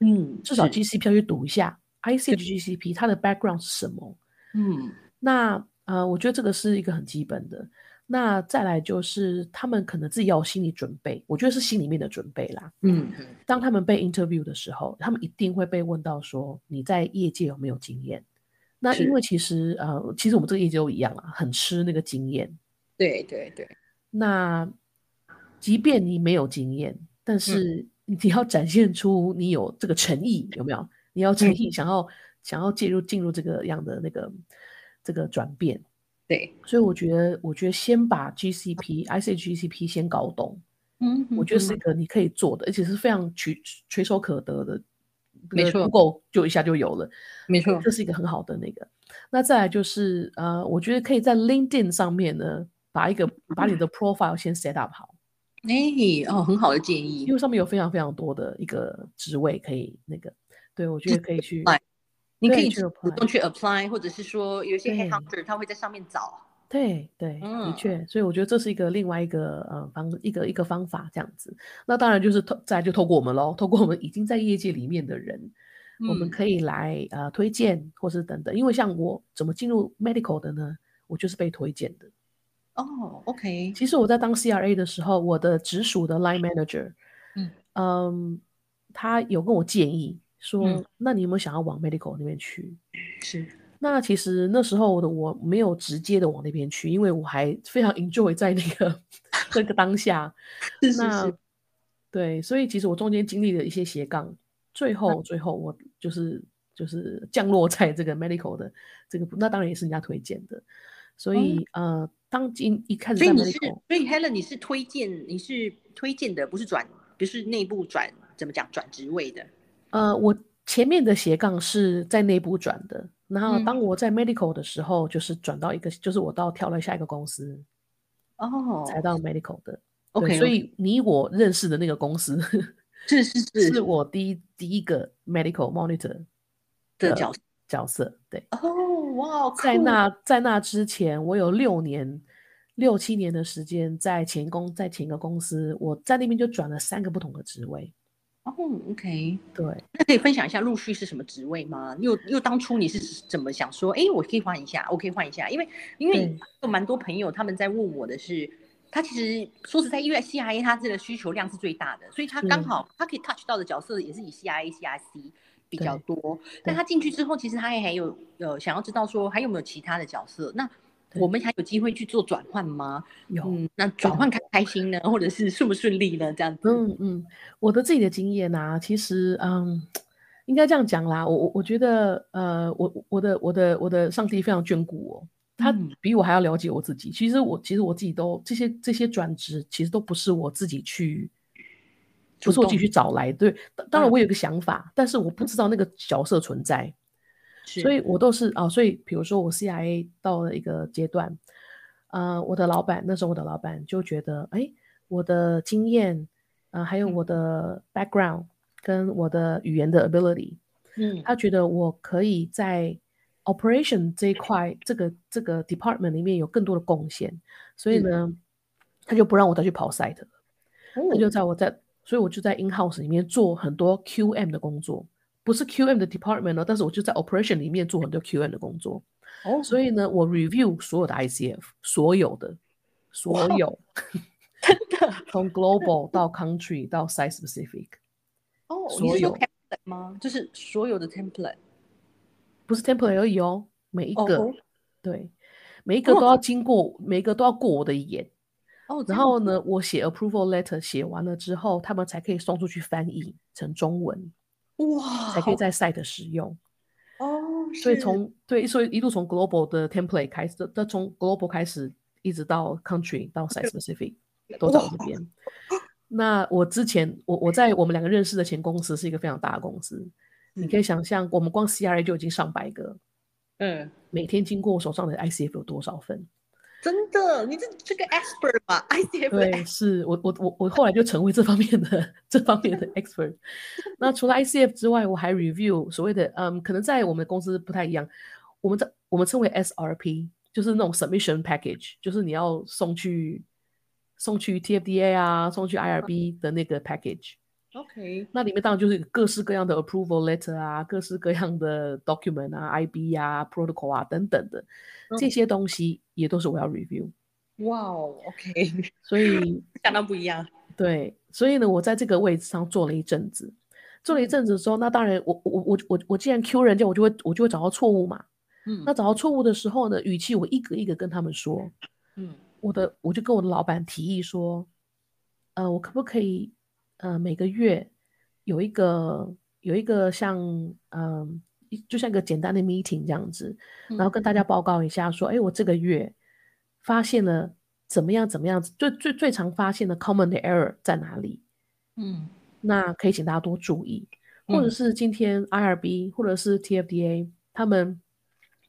[SPEAKER 2] 嗯，至少 GCP 要去读一下 ICG GCP 它的 background 是什么，嗯，那呃，我觉得这个是一个很基本的。那再来就是他们可能自己要有心理准备，我觉得是心里面的准备啦。嗯，当他们被 interview 的时候，他们一定会被问到说你在业界有没有经验？那因为其实呃，其实我们这个业界都一样啊，很吃那个经验。
[SPEAKER 1] 对对对。
[SPEAKER 2] 那即便你没有经验，但是你要展现出你有这个诚意，有没有？你要诚意想要想要介入进入这个样的那个这个转变。
[SPEAKER 1] 对，
[SPEAKER 2] 所以我觉得，我觉得先把 GCP、ICGCP 先搞懂，
[SPEAKER 1] 嗯，
[SPEAKER 2] 我觉得是一
[SPEAKER 1] 嗯
[SPEAKER 2] 个你可以做的，而且是非常垂垂手可得的。
[SPEAKER 1] 没错
[SPEAKER 2] ，Google 就一下就有了，
[SPEAKER 1] 没错
[SPEAKER 2] 这是一个很好的那个。那再来就是，呃，我觉得可以在 LinkedIn 上面呢，把一个把你的 profile 先 set up 好，
[SPEAKER 1] 哎，哦，很好的建议
[SPEAKER 2] 因。为上面有非常非常多的一个职位可以那个，对我觉得可以去
[SPEAKER 1] 你可以
[SPEAKER 2] 去
[SPEAKER 1] 主动去 apply，或者是说有一些 headhunter 他会在上面找。
[SPEAKER 2] 对对，的
[SPEAKER 1] 嗯
[SPEAKER 2] 确，所以我觉得这是一个另外一个呃方一个一个方法这样子。那当然就是透再来就透过我们喽，透过我们已经在业界里面的人，我们
[SPEAKER 1] 嗯
[SPEAKER 2] 可以来呃推荐或是等等。因为像我怎么进入 medical 的呢？我就是被推荐的。
[SPEAKER 1] 哦，OK，
[SPEAKER 2] 其实我在当 CRA 的时候，我的直属的 line manager，
[SPEAKER 1] 嗯
[SPEAKER 2] 嗯，他有跟我建议说，
[SPEAKER 1] 嗯
[SPEAKER 2] 那你有没有想要往 medical 那边去？
[SPEAKER 1] 是，
[SPEAKER 2] 那其实那时候的我没有直接的往那边去，因为我还 非常 enjoy 在那个那个当下。
[SPEAKER 1] 是是
[SPEAKER 2] 那
[SPEAKER 1] 是，
[SPEAKER 2] 对，所以其实我中间经历了一些斜杠，最
[SPEAKER 1] 嗯
[SPEAKER 2] 后最后我就是就是降落在这个 medical 的这个，那当然也是人家推荐的。所以、呃，当今一开始在
[SPEAKER 1] 哦所以你是
[SPEAKER 2] ，medical，
[SPEAKER 1] 所以 Helen 你是推荐，你是推荐的，不是转，不是内部转，怎么讲转职位的？
[SPEAKER 2] 呃，我前面的斜杠是在内部转的，然后
[SPEAKER 1] 嗯
[SPEAKER 2] 当我在 medical 的时候，就是转到一个，就是我到跳了下一个公司，
[SPEAKER 1] 哦，
[SPEAKER 2] 才到 medical 的。
[SPEAKER 1] OK，
[SPEAKER 2] 所以你我认识的那个公司
[SPEAKER 1] 是是是
[SPEAKER 2] 是我第一第一个 medical monitor
[SPEAKER 1] 的角色。
[SPEAKER 2] 角色。对，
[SPEAKER 1] 哦，哇，酷
[SPEAKER 2] 在那在那之前，我有六年六七年的时间在前公在前一个公司，我在那边就转了三个不同的职位。
[SPEAKER 1] 哦，OK，
[SPEAKER 2] 对，
[SPEAKER 1] 那可以分享一下陆续是什么职位吗？又又当初你是怎么想说，哎，我可以换一下，我可以换一下，因为因为有蛮多朋友他们在问我的是，他其实说实在，因为 CIA 他这个需求量是最大的，所以他刚好他可以 touch 到的角色也是以 CIA、CIC 比较多。但他进去之后，其实他也还有呃想要知道说还有没有其他的角色，那
[SPEAKER 2] 对
[SPEAKER 1] 我们还有机会去做转换吗？
[SPEAKER 2] 有。
[SPEAKER 1] 嗯，那转换开不开心呢，或者是顺不顺利呢？这样子。
[SPEAKER 2] 嗯嗯，我的自己的经验啊，其实嗯，应该这样讲啦。我我我觉得，呃，我我的我的我的上帝非常眷顾我，他
[SPEAKER 1] 嗯
[SPEAKER 2] 比我还要了解我自己。其实我其实我自己都这些这些转职，其实都不是我自己去，不是我自己去找来。对，当当然
[SPEAKER 1] 嗯
[SPEAKER 2] 我有一个想法，但是我不知道那个角色存在。
[SPEAKER 1] 是
[SPEAKER 2] 所以。我都是啊，所以比如说我 CIA 到了一个阶段，呃，我的老板那时候我的老板就觉得，哎，我的经验，呃，还有我的 background 跟我的语言的 ability，
[SPEAKER 1] 嗯。
[SPEAKER 2] 他觉得我可以在 operation 这一块这个这个 department 里面有更多的贡献，所以
[SPEAKER 1] 是
[SPEAKER 2] 呢，他就不让我再去跑 site 了，他
[SPEAKER 1] 哦。
[SPEAKER 2] 就在我在，所以我就在 in house 里面做很多 QM 的工作。不是 QM 的 department 哦，但是我就在 operation 里面做很多 QM 的工作，
[SPEAKER 1] 哦，
[SPEAKER 2] 所以呢，我 review 所有的 ICF，所有的，所
[SPEAKER 1] 哇。
[SPEAKER 2] 有，
[SPEAKER 1] 真的。
[SPEAKER 2] 从 global 到 country 到 site specific，
[SPEAKER 1] 哦，
[SPEAKER 2] 所有。
[SPEAKER 1] template 吗？就是所有的 template
[SPEAKER 2] 不是 template 而已哦，每一个，
[SPEAKER 1] 哦
[SPEAKER 2] 对，每一个都要经过，每一个都要过我的眼，
[SPEAKER 1] 哦，
[SPEAKER 2] 然后呢，我写 approval letter 写完了之后，他们才可以送出去翻译成中文，
[SPEAKER 1] 哇，
[SPEAKER 2] 才可以在 site 使用。
[SPEAKER 1] 哦，
[SPEAKER 2] 所以从对，所以一路从 global 的 template 开始，的从 global 开始，一直到 country 到 site specific 都在我这边。那我之前，我我在我们两个认识的前公司是一个非常大的公司，你可以想象，我们光 CRA 就已经上百个，
[SPEAKER 1] 嗯，
[SPEAKER 2] 每天经过我手上的 ICF 有多少份？
[SPEAKER 1] 真的，你这这个 expert 吧，ICF
[SPEAKER 2] 对，是我我我我后来就成为这方面的这方面的 expert。那除了 ICF 之外，我还 review 所谓的嗯，可能在我们公司不太一样，我们在我们称为 SRP，就是那种 submission package，就是你要送去送去 TFDA 啊，送去 IRB 的那个 package。
[SPEAKER 1] OK，
[SPEAKER 2] 那里面当然就是各式各样的 approval letter 啊，各式各样的 document 啊、IB 啊、protocol 啊等等的这
[SPEAKER 1] 嗯。
[SPEAKER 2] 些东西，也都是我要 review。
[SPEAKER 1] 哇哦，OK，
[SPEAKER 2] 所以
[SPEAKER 1] 相当不一样，
[SPEAKER 2] 对，所以呢，我在这个位置上做了一阵子，做了一阵子之后，那当然我，我我我我既然 Q 人家，我就会我就会找到错误嘛。
[SPEAKER 1] 嗯。
[SPEAKER 2] 那找到错误的时候呢，语气我一个一个跟他们说，
[SPEAKER 1] 嗯。
[SPEAKER 2] 我的我就跟我的老板提议说，呃，我可不可以呃每个月有一个有一个像嗯、一就像一个简单的 meeting 这样子，然后跟大家报告一下说，哎，我这个月发现了怎么样怎么样，最最最常发现的 common 的 error 在哪里？
[SPEAKER 1] 嗯
[SPEAKER 2] 那可以请大家多注意，或者
[SPEAKER 1] 嗯
[SPEAKER 2] 是今天 IRB 或者是 TFDA 他们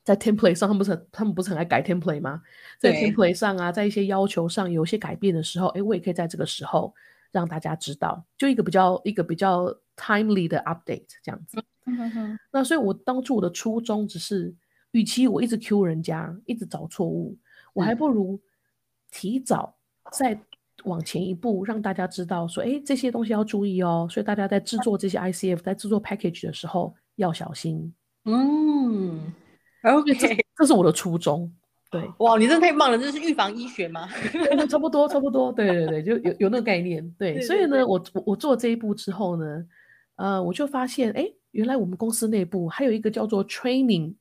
[SPEAKER 2] 在 template 上，他们不是很他们不是很爱改 template 吗？在 template 上啊，在一些要求上有一些改变的时候，哎，我也可以在这个时候让大家知道，就一个比较一个比较 timely 的 update 这样子。
[SPEAKER 1] 嗯
[SPEAKER 2] 那所以，我当初我的初衷只是，与其我一直 Q 人家，一直找错误，我还
[SPEAKER 1] 嗯
[SPEAKER 2] 不如提早再往前一步，让大家知道说，哎，这些东西要注意哦。所以大家在制作这些 ICF，在制作 package 的时候要小心。
[SPEAKER 1] 嗯，OK，
[SPEAKER 2] 这是我的初衷。对，
[SPEAKER 1] 哇，你真的太棒了，这是预防医学吗？
[SPEAKER 2] 差不多，差不多，对对对，就有有那个概念。对，
[SPEAKER 1] 对对
[SPEAKER 2] 所以呢，我我我做这一步之后呢，呃，我就发现，哎，原来我们公司内部还有一个叫做 training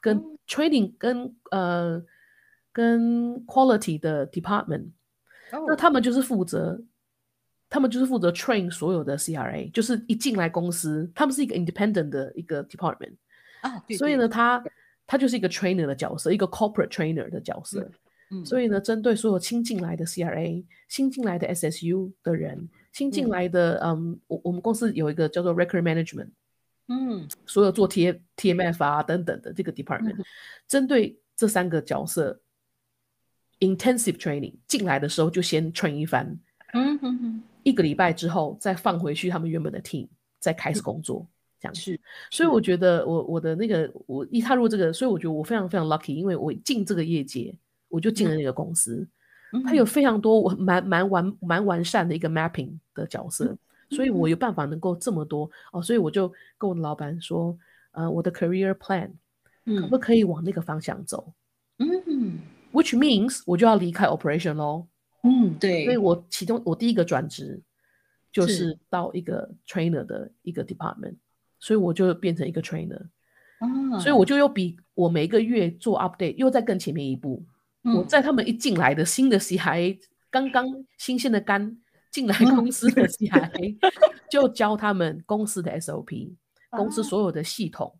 [SPEAKER 2] 跟、
[SPEAKER 1] 嗯。
[SPEAKER 2] training 跟呃跟 quality 的 department，那
[SPEAKER 1] 哦。
[SPEAKER 2] 他们就是负责，他们就是负责 train 所有的 CRA，就是一进来公司，他们是一个 independent 的一个 department，
[SPEAKER 1] 啊，
[SPEAKER 2] 所以呢，他他就是一个 trainer 的角色，一个 corporate trainer 的角色。
[SPEAKER 1] 嗯
[SPEAKER 2] 所以呢，针对所有新进来的 CRA、新进来的 SSU 的人、新进
[SPEAKER 1] 嗯
[SPEAKER 2] 来的，嗯，我我们公司有一个叫做 Record Management，
[SPEAKER 1] 嗯。
[SPEAKER 2] 所有做 T TMF 啊等等的这个 department，、
[SPEAKER 1] 嗯。
[SPEAKER 2] 针对这三个角色，intensive training 进来的时候就先 train 一番，
[SPEAKER 1] 嗯，
[SPEAKER 2] 一个礼拜之后再放回去他们原本的 team，再开始工作，这样子。
[SPEAKER 1] 是，
[SPEAKER 2] 所以我觉得我我的那个我一踏入这个，所以我觉得我非常非常 lucky，因为我进这个业界，我就进了那个公司，嗯它有
[SPEAKER 1] 嗯
[SPEAKER 2] 非常多我蛮蛮完蛮完善的一个 mapping 的角色，
[SPEAKER 1] 嗯
[SPEAKER 2] 所以我有办法能够这么多。哦，所以我就跟我的老板说，呃，我的 career plan 可不
[SPEAKER 1] 嗯。
[SPEAKER 2] 可以往那个方向走
[SPEAKER 1] 嗯
[SPEAKER 2] ？Which means 我就要离开 operation 咯。
[SPEAKER 1] 嗯，对，
[SPEAKER 2] 所以我其中我第一个转职就是是。到一个 trainer 的一个 department，所以我就变成一个 trainer。
[SPEAKER 1] 啊，
[SPEAKER 2] 所以我就又比我每个月做 update 又在更前面一步。我
[SPEAKER 1] 嗯
[SPEAKER 2] 在他们一进来的新的 CIA，刚刚新鲜的肝进来
[SPEAKER 1] 嗯
[SPEAKER 2] 公司的 CIA，就教他们公司的 SOP，公司
[SPEAKER 1] 啊
[SPEAKER 2] 所有的系统，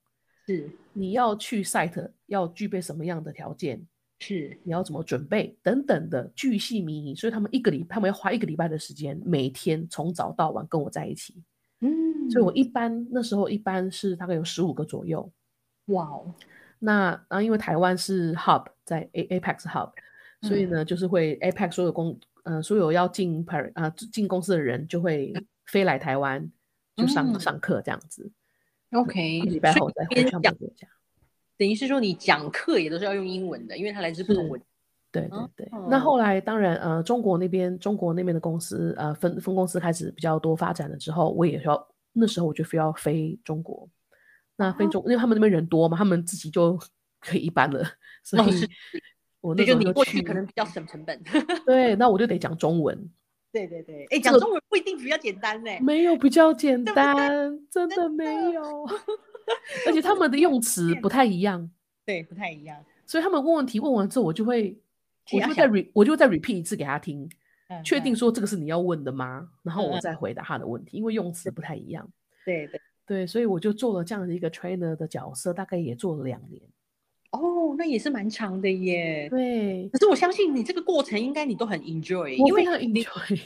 [SPEAKER 1] 是
[SPEAKER 2] 你要去 site 要具备什么样的条件，
[SPEAKER 1] 是，
[SPEAKER 2] 你要怎么准备等等的巨细靡遗。所以他们一个礼，他们要花一个礼拜的时间，每天从早到晚跟我在一起。
[SPEAKER 1] 嗯，
[SPEAKER 2] 所以我一般那时候一般是大概有十五个左右。
[SPEAKER 1] 哇哦，
[SPEAKER 2] 那然后因为台湾是 hub 在 A Apex hub，所以
[SPEAKER 1] 嗯
[SPEAKER 2] 呢就是会 Apex 所有公呃所有要进 par 啊进公司的人就会飞来台湾就上、
[SPEAKER 1] 嗯
[SPEAKER 2] 上课这样子
[SPEAKER 1] ，OK，
[SPEAKER 2] 一礼拜后再回
[SPEAKER 1] 边讲。等于是说你讲课也都是要用英文的，因为它来自不同文。
[SPEAKER 2] 对对对，那
[SPEAKER 1] 哦
[SPEAKER 2] 后来当然呃中国那边中国那边的公司呃分分公司开始比较多发展了之后，我也需要那时候我就非要飞中国，那飞
[SPEAKER 1] 哦
[SPEAKER 2] 中因为他们那边人多嘛，他们自己就可以一般了，所以 我那时候就
[SPEAKER 1] 所以就你过去可能比较省成本。
[SPEAKER 2] 对，那我就得讲中文，
[SPEAKER 1] 对对对，哎，讲中文不一定比较简单呢。
[SPEAKER 2] 没有比较简
[SPEAKER 1] 对对
[SPEAKER 2] 单，真的没有，而且他们的用词不太一样，
[SPEAKER 1] 对，不太一样。
[SPEAKER 2] 所以他们问问题问完之后，我就会，我就再 re 我就再 repeat 一次给他听，
[SPEAKER 1] 嗯
[SPEAKER 2] 确定
[SPEAKER 1] 嗯
[SPEAKER 2] 说这个是你要问的吗？然后我再回答他的问题，因为用词不太一样。
[SPEAKER 1] 对对。
[SPEAKER 2] 对，所以我就做了这样的一个 trainer 的角色，大概也做了两年。
[SPEAKER 1] 哦，那也是蛮长的耶。
[SPEAKER 2] 对，
[SPEAKER 1] 可是我相信你这个过程应该你都很 enjoy，因为
[SPEAKER 2] 我非常 enjoy。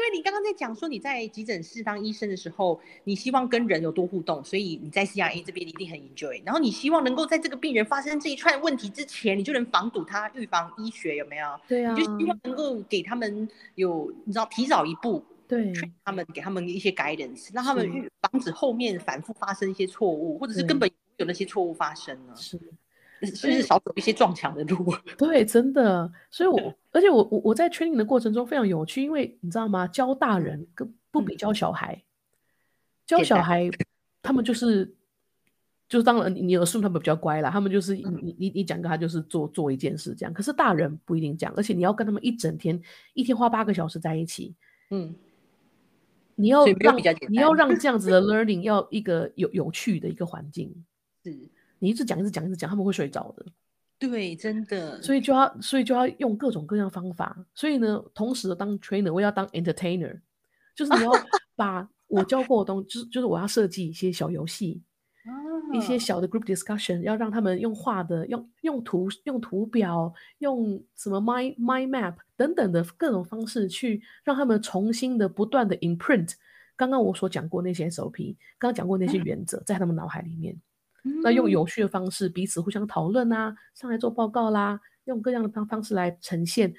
[SPEAKER 1] 为你刚刚在讲说你在急诊室当医生的时候，你希望跟人有多互动，所以你在 CRA 这边一定很 enjoy。然后你希望能够在这个病人发生这一串问题之前，你就能防堵他，预防医学有没有？
[SPEAKER 2] 对啊
[SPEAKER 1] 你，就希望能够给他们有你知道提早一步，
[SPEAKER 2] 对，
[SPEAKER 1] 他们给他们一些 guidance，让他们预防止后面反复发生一些错误，或者是根本有那些错误发生呢，
[SPEAKER 2] 是。
[SPEAKER 1] 就是少走一些撞墙的路。
[SPEAKER 2] 对，真的，所以我，而且我我我在 training 的过程中非常有趣，因为你知道吗？教大人跟不比
[SPEAKER 1] 嗯。
[SPEAKER 2] 教小孩，教小孩。他们就是，就是当然你你 assume 他们比较乖啦，他们就是你
[SPEAKER 1] 嗯。
[SPEAKER 2] 你你你讲个他就是做做一件事这样，可是大人不一定这样，而且你要跟他们一整天，一天花八个小时在一起，
[SPEAKER 1] 嗯，
[SPEAKER 2] 你要让你要让这样子的 learning 要一个有有趣的一个环境，
[SPEAKER 1] 是，
[SPEAKER 2] 你一直讲一直讲一直讲，他们会睡着的。
[SPEAKER 1] 对，真的。
[SPEAKER 2] 所以就要，所以就要用各种各样方法。所以呢，同时当 trainer，我要当 entertainer，就是你要 把我教过的东西，就是就是我要设计一些小游戏，一些小的 group discussion，要让他们用画的、用用图、用图表、用什么 my my map 等等的各种方式去让他们重新的不断的 imprint 刚刚我所讲过那些 SOP，刚刚讲过那些 原则在他们脑海里面。那用有趣的方式彼此互相讨论啊，上来做报告啦，用各样的方方式来呈现。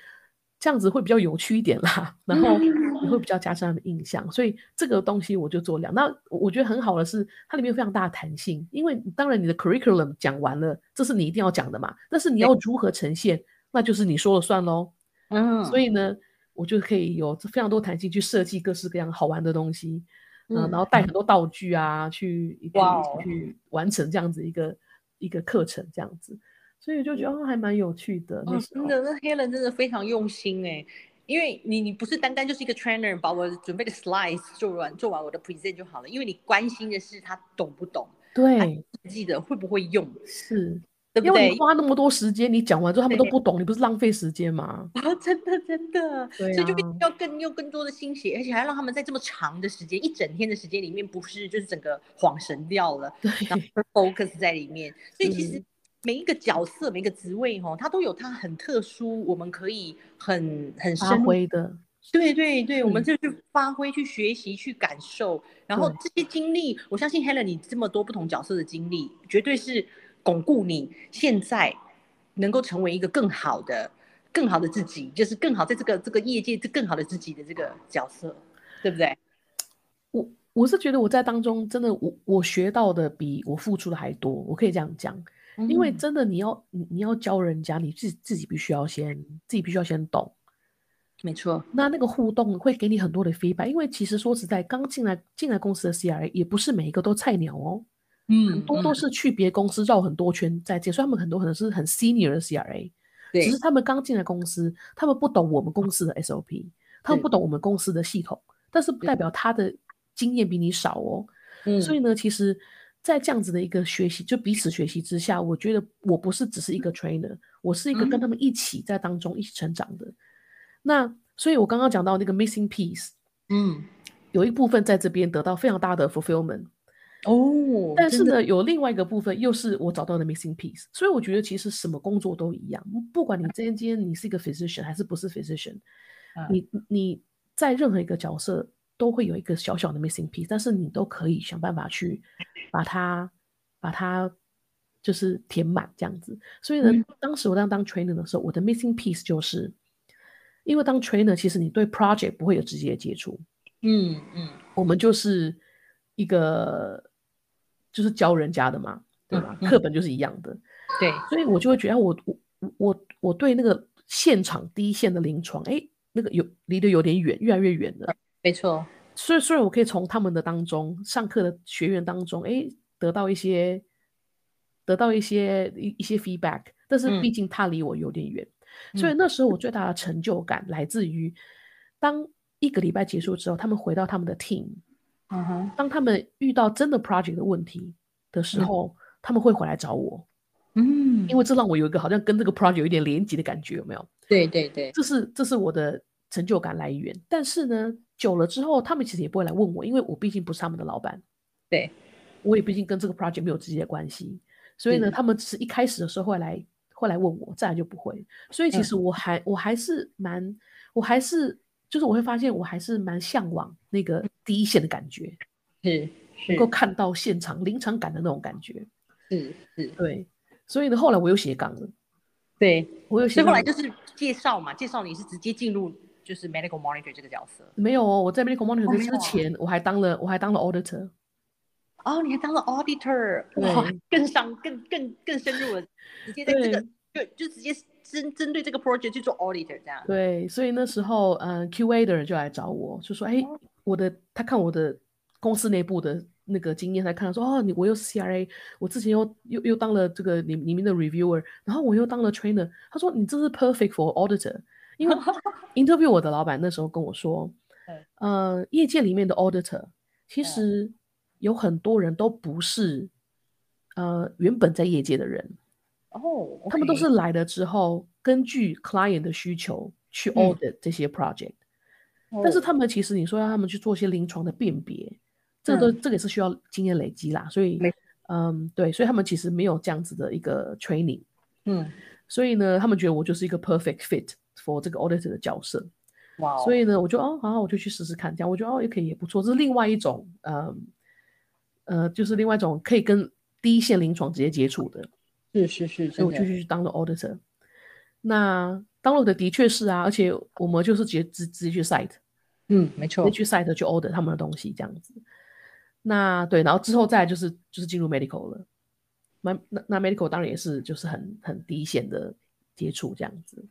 [SPEAKER 2] 这样子会比较有趣一点啦，然后也会比较加深他的印象，所以这个东西我就做两。那我觉得很好的是，它里面有非常大的弹性，因为当然你的 curriculum 讲完了，这是你一定要讲的嘛。但是你要如何呈现，那就是你说了算喽。嗯，所以呢，我就可以有非常多弹性去设计各式各样好玩的东西，嗯，然后带很多道具啊，去一起去完成这样子一个一个课程这样子。所以就觉得还蛮有趣的。
[SPEAKER 1] 真的，那 Helen 真的非常用心哎，因为你你不是单单就是一个 trainer，把我准备的 slides 做完做完我的 present 就好了，因为你关心的是他懂不懂，
[SPEAKER 2] 对，
[SPEAKER 1] 记得会不会用，
[SPEAKER 2] 是，
[SPEAKER 1] 对不对？
[SPEAKER 2] 因为你花那么多时间，你讲完之后他们都不懂，你不是浪费时间吗？
[SPEAKER 1] 啊，真的真的，所以就要更用更多的心血，而且还要让他们在这么长的时间，一整天的时间里面，不是就是整个恍神掉了，然后 focus 在里面，所以其实。每一个角色，每一个职位，哈，它都有它很特殊，我们可以很很
[SPEAKER 2] 发挥的。
[SPEAKER 1] 对对对，我们就去发挥、去学习、去感受，然后这些经历，我相信 Helen 你这么多不同角色的经历，绝对是巩固你现在能够成为一个更好的、更好的自己，就是更好在这个这个业界这更好的自己的这个角色，对不对？
[SPEAKER 2] 我我是觉得我在当中真的，我我学到的比我付出的还多，我可以这样讲。因为真的，你要你你要教人家，你自自己必须要先自己必须要先懂，
[SPEAKER 1] 没错。
[SPEAKER 2] 那那个互动会给你很多的 feedback。因为其实说实在，刚进来进来公司的 CRA 也不是每一个都菜鸟哦，嗯，很多都是去别公司绕很多圈再见，所以他们很多可能是很 senior 的 CRA，只是他们刚进来公司，他们不懂我们公司的 SOP，他们不懂我们公司的系统，但是不代表他的经验比你少哦，嗯，所以呢，其实。在这样子的一个学习，就彼此学习之下，我觉得我不是只是一个 trainer，我是一个跟他们一起在当中一起成长的。那所以，我刚刚讲到那个 missing piece，嗯，有一部分在这边得到非常大的 fulfillment，哦，但是呢，有另外一个部分又是我找到的 missing piece。所以我觉得其实什么工作都一样，不管你今天今天你是一个 physician 还是不是 physician，你你在任何一个角色。都会有一个小小的 missing piece，但是你都可以想办法去把它把它就是填满这样子。所以呢，当时我当当 trainer 的时候，我的 missing piece 就是，因为当 trainer 其实你对 project 不会有直接的接触，嗯嗯，我们就是一个就是教人家的嘛，对吧？课本就是一样的，
[SPEAKER 1] 对，
[SPEAKER 2] 所以我就会觉得我我我我对那个现场第一线的临床，哎，那个有离得有点远，越来越远了。
[SPEAKER 1] 没错，
[SPEAKER 2] 所以虽然我可以从他们的当中上课的学员当中，哎，得到一些得到一些一一些 feedback，但是毕竟他离我有点远，所以那时候我最大的成就感来自于，当一个礼拜结束之后，他们回到他们的 team，嗯哼，当他们遇到真的 project 的问题的时候，他们会回来找我，嗯，因为这让我有一个好像跟这个 project 有一点连接的感觉，有没有？
[SPEAKER 1] 对对对，
[SPEAKER 2] 这是这是我的成就感来源，但是呢。久了之后，他们其实也不会来问我，因为我毕竟不是他们的老板。
[SPEAKER 1] 对，
[SPEAKER 2] 我也毕竟跟这个 project 没有直接的关系，所以呢，他们只是一开始的时候会来会来问我，再来就不会。所以其实我还我还是蛮，我还是就是我会发现我还是蛮向往那个第一线的感觉，
[SPEAKER 1] 是
[SPEAKER 2] 能够看到现场临场感的那种感觉。
[SPEAKER 1] 是是，
[SPEAKER 2] 对。所以呢，后来我又斜杠了。
[SPEAKER 1] 对，
[SPEAKER 2] 我又
[SPEAKER 1] 所以后来就是介绍嘛，介绍你是直接进入。就是 medical monitor 这个角色
[SPEAKER 2] 没有哦，我在 medical monitor 之前，我还当了我还当了 auditor。
[SPEAKER 1] 哦，你还当了 auditor，哇，更上更更更深入了，直接在这个就就直接针针对这个 project 去做 auditor 这样。
[SPEAKER 2] 对，所以那时候嗯，QA 的人就来找我，就说：“哎，我的他看我的公司内部的那个经验，他看到说哦，你我又是 CRA，我之前又又又当了这个里里面的 reviewer，然后我又当了 trainer，他说你这是 perfect for auditor。”因为 interview 我的老板那时候跟我说，呃，业界里面的 auditor 其实有很多人都不是呃原本在业界的人哦，他们都是来了之后根据 client 的需求去 audit 这些 project，但是他们其实你说要他们去做一些临床的辨别，这个都这个也是需要经验累积啦，所以嗯，对，所以他们其实没有这样子的一个 training，
[SPEAKER 1] 嗯，
[SPEAKER 2] 所以呢，他们觉得我就是一个 perfect fit for 这个 auditor 的角色。
[SPEAKER 1] 哇哦，
[SPEAKER 2] 所以呢，我就哦，好，我就去试试看，这样我觉得哦也可以，也不错，这是另外一种，嗯，呃，就是另外一种可以跟第一线临床直接接触的，
[SPEAKER 1] 是是是，
[SPEAKER 2] 所以我就去当了 auditor。那当了的的确是啊，而且我们就是直接直直接去 site，
[SPEAKER 1] 嗯，没错
[SPEAKER 2] 直接，去 site 去 order 他们的东西这样子。那对，然后之后再就是就是进入 medical 了，那那那 medical 当然也是就是很很第一线的接触这样子。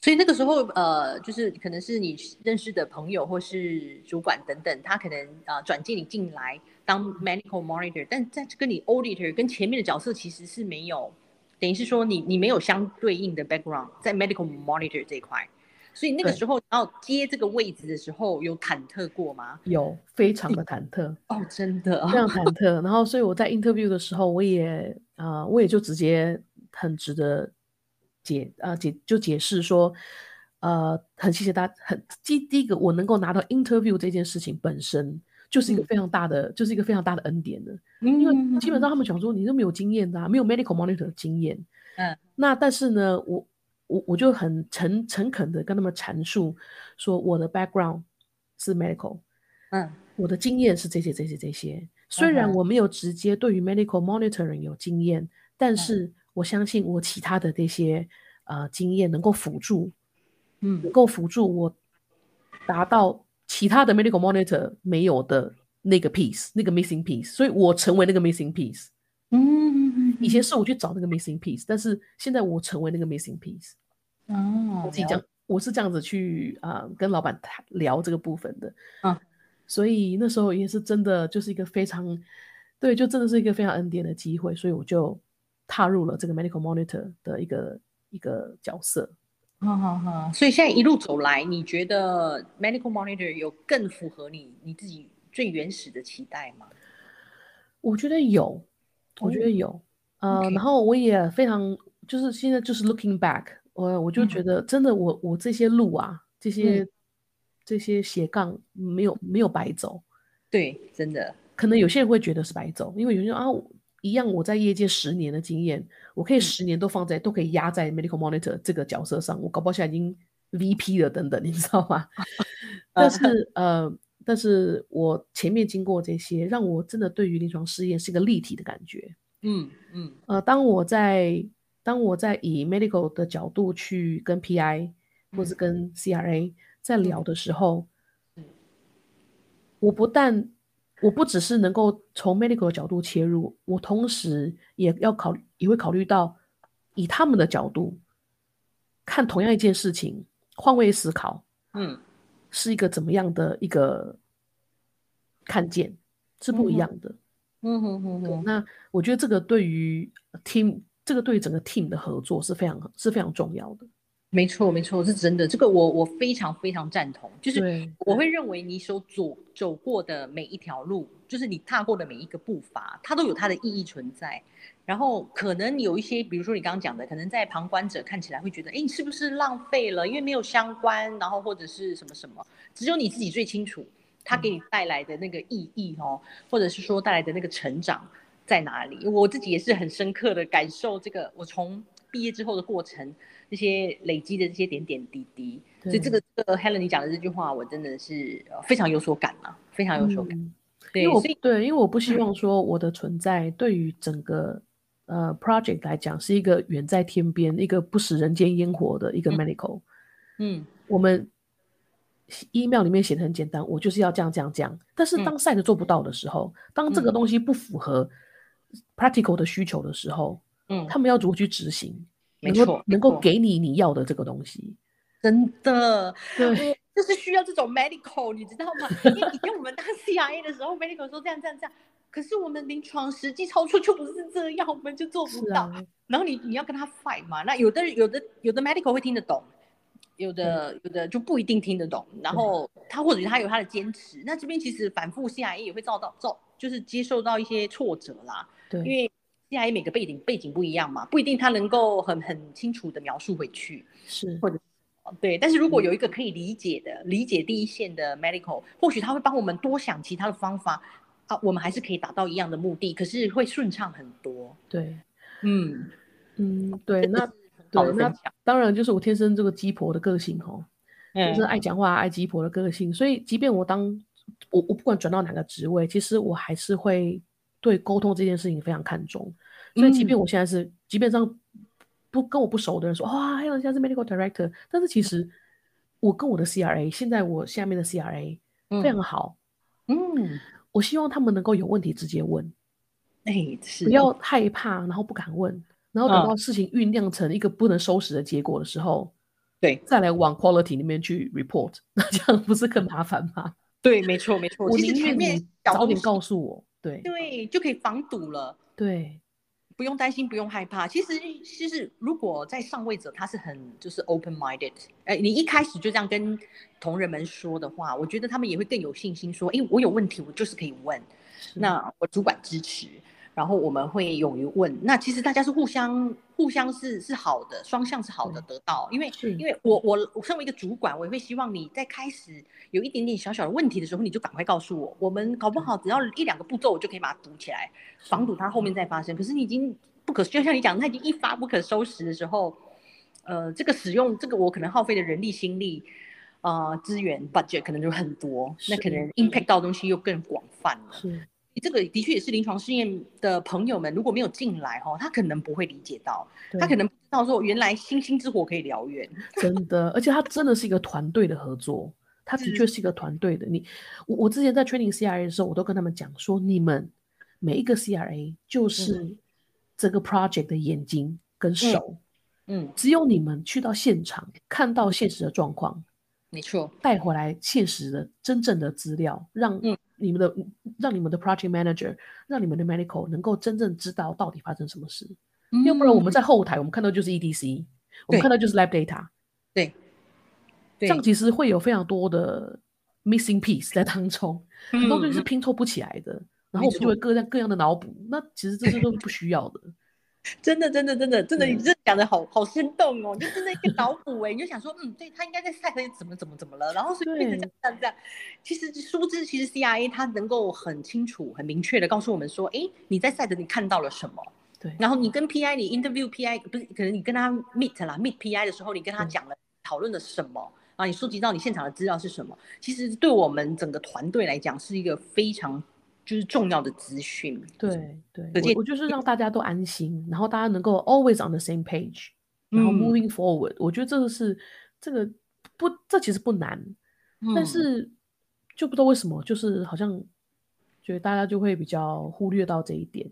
[SPEAKER 1] 所以那个时候，呃，就是可能是你认识的朋友或是主管等等，他可能呃转介你进来当 medical monitor，但在跟你 auditor 跟前面的角色其实是没有，等于是说你你没有相对应的 background 在 medical monitor 这一块，所以那个时候要接这个位置的时候有忐忑过吗？
[SPEAKER 2] 有非常的忐忑，
[SPEAKER 1] 哦，真的，
[SPEAKER 2] 非常忐忑。然后，所以我在 interview 的时候，我也呃，我也就直接很值得解呃解就解释说，呃，很谢谢大家。很第第一个，我能够拿到 interview 这件事情本身就是一个
[SPEAKER 1] 嗯。
[SPEAKER 2] 非常大的，就是一个非常大的恩典的。
[SPEAKER 1] 因
[SPEAKER 2] 因为基本上他们讲说你都没有经验的、啊，没有 medical monitor 的经验。
[SPEAKER 1] 嗯，
[SPEAKER 2] 那但是呢，我我我就很诚诚恳的跟他们阐述说我的 background 是 medical，
[SPEAKER 1] 嗯。
[SPEAKER 2] 我的经验是这些这些这些。虽然我没有直接对于 medical monitoring 有经验，但是我相信我其他的这些呃经验能够辅助，
[SPEAKER 1] 嗯。
[SPEAKER 2] 能够辅助我达到其他的 medical monitor 没有的那个 piece，那个 missing piece，所以我成为那个 missing piece。
[SPEAKER 1] 嗯，
[SPEAKER 2] 以前是我去找那个 missing piece，但是现在我成为那个 missing piece。
[SPEAKER 1] 哦，
[SPEAKER 2] 我自己讲，我是这样子去啊、跟老板谈聊这个部分的。
[SPEAKER 1] 嗯，
[SPEAKER 2] 所以那时候也是真的就是一个非常，对，就真的是一个非常恩典的机会，所以我就踏入了这个 medical monitor 的一个一个角色。
[SPEAKER 1] 好好好，所以现在一路走来，你觉得 medical monitor 有更符合你你自己最原始的期待吗？
[SPEAKER 2] 我觉得有，我觉
[SPEAKER 1] 哦
[SPEAKER 2] 得有，呃
[SPEAKER 1] OK
[SPEAKER 2] 然后我也非常，就是现在就是 looking back，我我就
[SPEAKER 1] 嗯
[SPEAKER 2] 觉得真的我我这些路啊，这些、这些斜杠没有没有白走，
[SPEAKER 1] 对，真的，
[SPEAKER 2] 可能有些人会觉得是白走，因为有些人啊，我一样我在业界十年的经验，我可以
[SPEAKER 1] 嗯。
[SPEAKER 2] 十年都放在都可以压在 medical monitor 这个角色上，我搞不好现在已经 VP 了等等，你知道吗？但是呃，但是我前面经过这些，让我真的对于临床试验是一个立体的感觉。
[SPEAKER 1] 嗯嗯。
[SPEAKER 2] 呃，当我在当我在以 medical 的角度去跟 PI 或是跟 CRA 在聊的时候，
[SPEAKER 1] 嗯。
[SPEAKER 2] 我不但我不只是能够从 medical 的角度切入，我同时也要考也会考虑到以他们的角度看同样一件事情，换位思考
[SPEAKER 1] 嗯
[SPEAKER 2] 是一个怎么样的一个看见，是不一样的。
[SPEAKER 1] 嗯哼哼哼，
[SPEAKER 2] 那我觉得这个对于 team，这个对于整个 team 的合作是非常是非常重要的。
[SPEAKER 1] 没错没错，是真的，这个我我非常非常赞同，就是，我会认为你所走走过的每一条路，就是你踏过的每一个步伐，它都有它的意义存在。然后可能有一些，比如说你刚刚讲的，可能在旁观者看起来会觉得，哎，你是不是浪费了？因为没有相关，然后或者是什么什么，只有你自己最清楚，它给你带来的那个意义哦，或者是说带来的那个成长在哪里。我自己也是很深刻的感受这个，我从毕业之后的过程，这些累积的这些点点滴滴。所以这个这个 Helen 你讲的这句话，我真的是呃非常有所感啊，非常有所感。
[SPEAKER 2] 嗯
[SPEAKER 1] 对，
[SPEAKER 2] 因为我对，因为我不希望说我的存在对于整个呃 project 来讲是一个远在天边、一个不食人间烟火的一个
[SPEAKER 1] 嗯
[SPEAKER 2] medical。
[SPEAKER 1] 嗯
[SPEAKER 2] 我们 email 里面写的很简单，我就是要这样这样这样。但是
[SPEAKER 1] 嗯
[SPEAKER 2] 当 site 做不到的时候，当这个
[SPEAKER 1] 嗯
[SPEAKER 2] 东西不符合 practical 的需求的时候，
[SPEAKER 1] 嗯，
[SPEAKER 2] 他们要如何去执行？
[SPEAKER 1] 没错
[SPEAKER 2] 能够给你你要的这个东西。
[SPEAKER 1] 真的，
[SPEAKER 2] 对，
[SPEAKER 1] 就是需要这种 medical，你知道吗？因为以前我们当 CIA 的时候，medical 说这样这样这样，可是我们临床实际操作就不是这样，我们就做不到。
[SPEAKER 2] 啊，
[SPEAKER 1] 然后你你要跟他 fight 嘛，那有的有的有的 medical 会听得懂，有的有的就不一定听得懂。然后他或者他有他的坚持，那这边其实反复 CIA 也会遭到遭就是接受到一些挫折啦，
[SPEAKER 2] 对，
[SPEAKER 1] 因为 CIA 每个背景背景不一样嘛，不一定他能够很很清楚的描述回去。
[SPEAKER 2] 是
[SPEAKER 1] 或者对，但是如果有一个可以理解的、理解第一线的 medical，或许他会帮我们多想其他的方法，啊，我们还是可以达到一样的目的，可是会顺畅很多。
[SPEAKER 2] 对，
[SPEAKER 1] 嗯
[SPEAKER 2] 嗯，对，那
[SPEAKER 1] 好
[SPEAKER 2] 对那。当然就是我天生这个鸡婆的个性哦，就是
[SPEAKER 1] 嗯
[SPEAKER 2] 爱讲话、爱鸡婆的个性，所以即便我当我我不管转到哪个职位，其实我还是会对沟通这件事情非常看重。所以即便
[SPEAKER 1] 嗯。
[SPEAKER 2] 我现在是，即便上不跟我不熟的人说，哇，黑人现在是 medical director，但是其实我跟我的 CRA，现在我下面的 CRA 非常好，
[SPEAKER 1] 嗯，
[SPEAKER 2] 我希望他们能够有问题直接问，
[SPEAKER 1] 哎，是。
[SPEAKER 2] 不要害怕，然后不敢问，然后等
[SPEAKER 1] 嗯。
[SPEAKER 2] 到事情酝酿成一个不能收拾的结果的时候，
[SPEAKER 1] 对。
[SPEAKER 2] 再来往 quality 里面去 report，那这样不是更麻烦吗？
[SPEAKER 1] 对，没错没错。
[SPEAKER 2] 我宁愿你早点告诉我，对
[SPEAKER 1] 对，就可以防堵了。
[SPEAKER 2] 对
[SPEAKER 1] 不用担心，不用害怕。其实，其实如果在上位者他是很就是 open minded，哎，你一开始就这样跟同仁们说的话，我觉得他们也会更有信心，说，哎，我有问题，我就是可以问。那我主管支持，然后我们会勇于问。那其实大家是互相互相是是好的，双向是好的得到。因为因为我我我身为一个主管，我也会希望你在开始有一点点小小的问题的时候，你就赶快告诉我。我们搞不好只要一两个步骤，我就可以把它堵起来，防堵它后面再发生。可是你已经不可，就像你讲，它已经一发不可收拾的时候，呃，这个使用这个我可能耗费的人力心力。呃，资源 budget 可能就很多，那可能 impact 到的东西又更广泛了。
[SPEAKER 2] 是
[SPEAKER 1] 这个的确也是临床试验的朋友们，如果没有进来哈，他可能不会理解到，他可能不知道说原来星星之火可以燎原。
[SPEAKER 2] 真的，而且它真的是一个团队的合作，它的
[SPEAKER 1] 是
[SPEAKER 2] 确是一个团队的。你我我之前在 training CRA 的时候，我都跟他们讲说，你们每一个 CRA 就是这个 project 的眼睛跟手，
[SPEAKER 1] 嗯，
[SPEAKER 2] 只有你们去到现场看到现实的状况，
[SPEAKER 1] 没错，
[SPEAKER 2] 带回来现实的真正的资料，让
[SPEAKER 1] 嗯
[SPEAKER 2] 你们的、让你们的 project manager，让你们的 medical 能够真正知道到底发生什么事。要不然我们
[SPEAKER 1] 嗯
[SPEAKER 2] 在后台，我们看到就是 EDC，我们看到就是 lab data，
[SPEAKER 1] 对。
[SPEAKER 2] 这样其实会有非常多的 missing piece 在当中，很多东西是
[SPEAKER 1] 嗯。
[SPEAKER 2] 拼凑不起来的，然后我们就会各样各样的脑补，那其实这些都是不需要的。
[SPEAKER 1] 真的真的真的真的，你这讲的好好生动哦，就真的一个脑补哎，你就想说，嗯，对他应该在赛里怎么怎么怎么了，然后所以变成这样这样这样。其实殊不知，其实 CIA 它能够很清楚、很明确的告诉我们说，哎，你在赛德你看到了什么。
[SPEAKER 2] 对，
[SPEAKER 1] 然后你跟 PI 你 interview PI 不是可能你跟他 meet 啦 meet PI 的时候，你跟他讲了讨论了什么，然后你收集到你现场的资料是什么，其实对我们整个团队来讲是一个非常就是重要的资讯。
[SPEAKER 2] 对对，我我就是让大家都安心，然后大家能够 always on the same page，然后
[SPEAKER 1] 嗯
[SPEAKER 2] moving forward，、我觉得这个是这个不，这其实不难，但
[SPEAKER 1] 嗯
[SPEAKER 2] 是就不知道为什么，就是好像觉得大家就会比较忽略到这一点。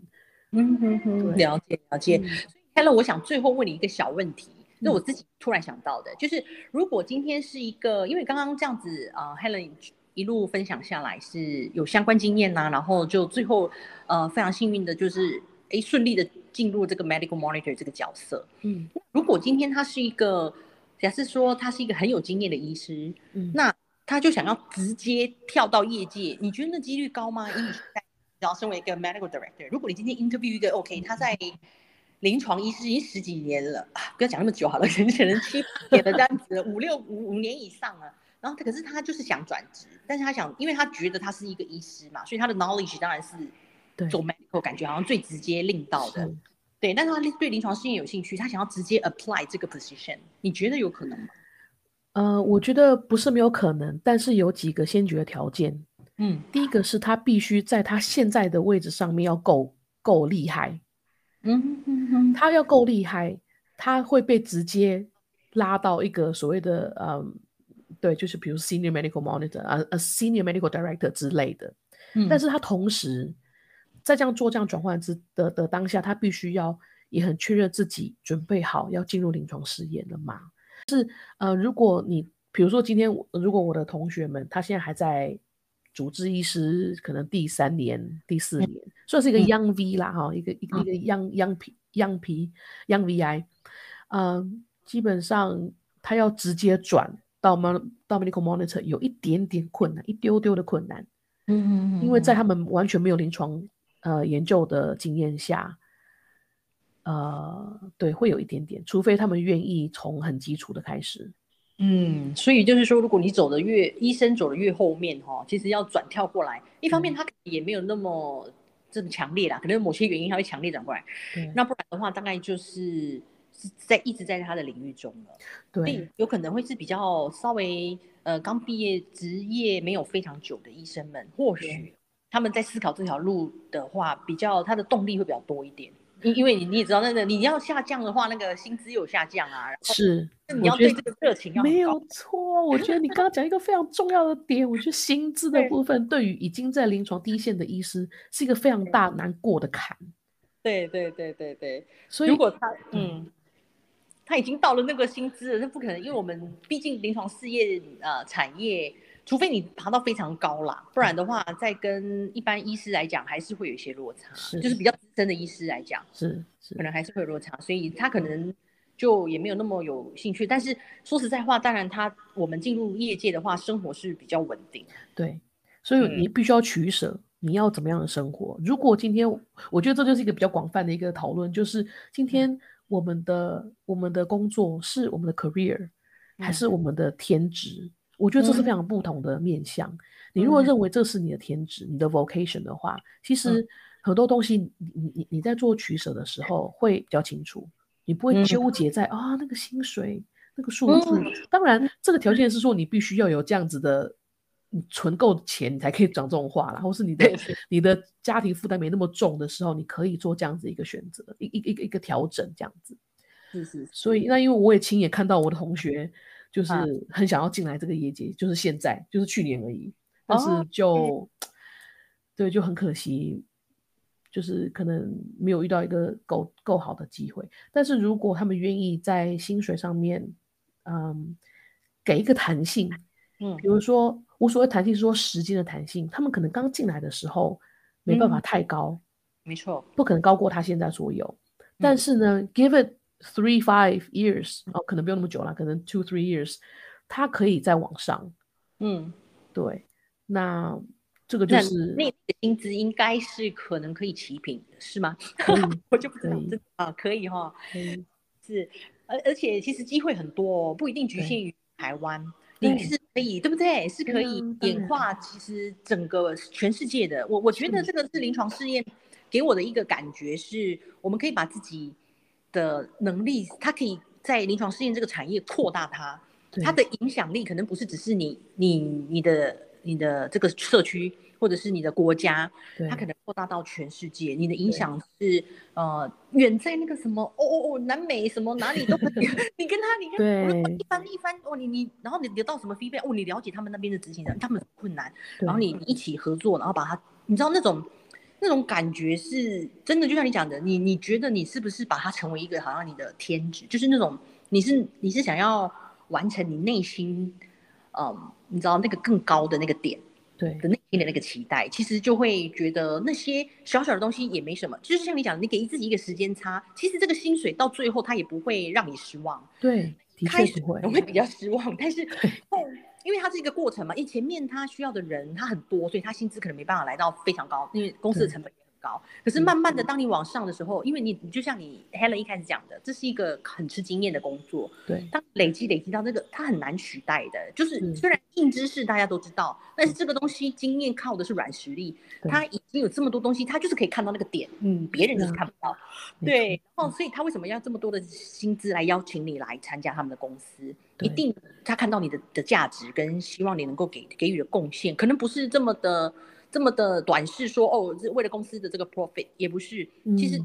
[SPEAKER 1] 嗯哼哼，了解了解。
[SPEAKER 2] 嗯
[SPEAKER 1] Helen，我想最后问你一个小问题，是
[SPEAKER 2] 嗯
[SPEAKER 1] 我自己突然想到的，就是如果今天是一个，因为刚刚这样子，呃，Helen 一路分享下来是有相关经验呐、然后就最后呃非常幸运的就是诶顺利的进入这个 medical monitor 这个角色。
[SPEAKER 2] 嗯
[SPEAKER 1] 如果今天他是一个，假设说他是一个很有经验的医师，
[SPEAKER 2] 嗯，
[SPEAKER 1] 那他就想要直接跳到业界，你觉得那几率高吗？然后身为一个 medical director，如果你今天 interview 一个 OK，他在临床医师已经十几年了，啊不要讲那么久好了，可能可能七八年的这样子，五六五五年以上了。然后他可是他就是想转职，但是他想，因为他觉得他是一个医师嘛，所以他的 knowledge 当然是
[SPEAKER 2] 对
[SPEAKER 1] 做 medical 感觉好像最直接令到的。
[SPEAKER 2] 是
[SPEAKER 1] 对，但是他对临床试验有兴趣，他想要直接 apply 这个 position，你觉得有可能吗？
[SPEAKER 2] 呃，我觉得不是没有可能，但是有几个先决条件。
[SPEAKER 1] 嗯
[SPEAKER 2] 第一个是他必须在他现在的位置上面要够够厉害，
[SPEAKER 1] 嗯嗯嗯
[SPEAKER 2] 他要够厉害，他会被直接拉到一个所谓的嗯，对，就是比如 senior medical monitor 啊、呃 senior medical director 之类的。
[SPEAKER 1] 嗯，
[SPEAKER 2] 但是他同时在这样做这样转换之的的当下，他必须要也很确认自己准备好要进入临床试验了吗？是呃，如果你比如说今天如果我的同学们他现在还在主治医师，可能第三年、第四年，算是一个
[SPEAKER 1] 嗯
[SPEAKER 2] young V 啦哈，一个一个一个 young young P young P young VI，嗯，基本上他要直接转到 mon 到 medical monitor 有一点点困难，一丢丢的困难。
[SPEAKER 1] 嗯嗯，
[SPEAKER 2] 因为在他们完全没有临床呃研究的经验下，呃，对，会有一点点，除非他们愿意从很基础的开始。
[SPEAKER 1] 嗯，所以就是说，如果你走的越医生走的越后面哈，其实要转跳过来，一方面他也没有那么这么强烈啦，可能某些原因他会强烈转过来。那不然的话，大概就是是在一直在他的领域中了。
[SPEAKER 2] 对，
[SPEAKER 1] 有可能会是比较稍微呃刚毕业职业没有非常久的医生们，或许他们在思考这条路的话，比较他的动力会比较多一点。因因为你你也知道，那个你要下降的话，那个薪资有下降啊。
[SPEAKER 2] 是，
[SPEAKER 1] 你要对这个热情要
[SPEAKER 2] 没有错。我觉得你刚刚讲一个非常重要的点，我觉得薪资的部分对于已经在临床第一线的医师是一个非常大难过的坎。
[SPEAKER 1] 对对对对对。
[SPEAKER 2] 所以
[SPEAKER 1] 如果他嗯，他已经到了那个薪资了，那不可能，因为我们毕竟临床事业呃产业。除非你爬到非常高啦，不然的话，在跟一般医师来讲，还是会有一些落差。
[SPEAKER 2] 是，
[SPEAKER 1] 就是比较资深的医师来讲，
[SPEAKER 2] 是是，
[SPEAKER 1] 可能还是会有落差，所以他可能就也没有那么有兴趣。但是说实在话，当然他我们进入业界的话，生活是比较稳定。
[SPEAKER 2] 对，所以你必须要取舍，你要怎么样的生活？如果今天，我觉得这就是一个比较广泛的一个讨论，就是今天我们的我们的工作是我们的 career，还是我们的天职？我觉得这是非常不同的面向。你如果认为这是你的天职、你的 vocation 的话，其实很多东西你你你你在做取舍的时候会比较清楚，你不会纠结在啊那个薪水、那个数字。当然，这个条件是说你必须要有这样子的，你存够钱，你才可以讲这种话啦，或是你的 你的家庭负担没那么重的时候，你可以做这样子一个选择，一一个一个调整这样子。
[SPEAKER 1] 是是。
[SPEAKER 2] 所以那因为我也亲眼看到我的同学。就是很想要进来这个业界，就是现在，就是去年而已。但是就，对，就很可惜，就是可能没有遇到一个够够好的机会。但是如果他们愿意在薪水上面，嗯，给一个弹性，嗯，比如说我所谓弹性是说时间的弹性，他们可能刚进来的时候没办法太高，
[SPEAKER 1] 没错，
[SPEAKER 2] 不可能高过他现在所有。但是呢，give it。Three five years 哦，可能不用那么久了，可能 two three years，他可以再往上。
[SPEAKER 1] 嗯，
[SPEAKER 2] 对，那这个就是
[SPEAKER 1] 那薪资应该是可能可以齐平，是吗？我就不知道，啊，可以哈，是，而而且其实机会很多，哦，不一定局限于台湾，你是可以，对不对？是可以演化，其实整个全世界的。我我觉得这个是临床试验给我的一个感觉，是我们可以把自己。的能力，它可以在临床试验这个产业扩大它，它的影响力可能不是只是你、你、你的、你的这个社区，或者是你的国家，它可能扩大到全世界。你的影响是呃远在那个什么哦哦哦南美什么哪里都可以。你跟他，你看一番一番哦，你你然后你得到什么 feedback 哦，你了解他们那边的执行人，他们困难，然后你一起合作，然后把它，你知道那种。那种感觉是真的，就像你讲的，你你觉得你是不是把它成为一个好像你的天职，就是那种你是你是想要完成你内心，嗯，你知道那个更高的那个点，
[SPEAKER 2] 对。
[SPEAKER 1] 的内心的那个期待，其实就会觉得那些小小的东西也没什么，就是像你讲的，你给自己一个时间差，其实这个薪水到最后它也不会让你失望，
[SPEAKER 2] 对，
[SPEAKER 1] 开始
[SPEAKER 2] 会。
[SPEAKER 1] 会比较失望，但是后。因为它是一个过程嘛，因为前面他需要的人他很多，所以他薪资可能没办法来到非常高，因为公司的成本高。可是慢慢的，当你往上的时候，因为你你就像你 Helen 一开始讲的，这是一个很吃经验的工作。
[SPEAKER 2] 对，
[SPEAKER 1] 当累积累积到那个，它很难取代的。就是虽然硬知识大家都知道，但是这个东西经验靠的是软实力。他已经有这么多东西，他就是可以看到那个点，嗯，别人就是看不到。对，然后所以他为什么要这么多的薪资来邀请你来参加他们的公司？一定他看到你的的价值跟希望你能够给给予的贡献，可能不是这么的这么的短视，说哦是为了公司的这个 profit，也不是。其实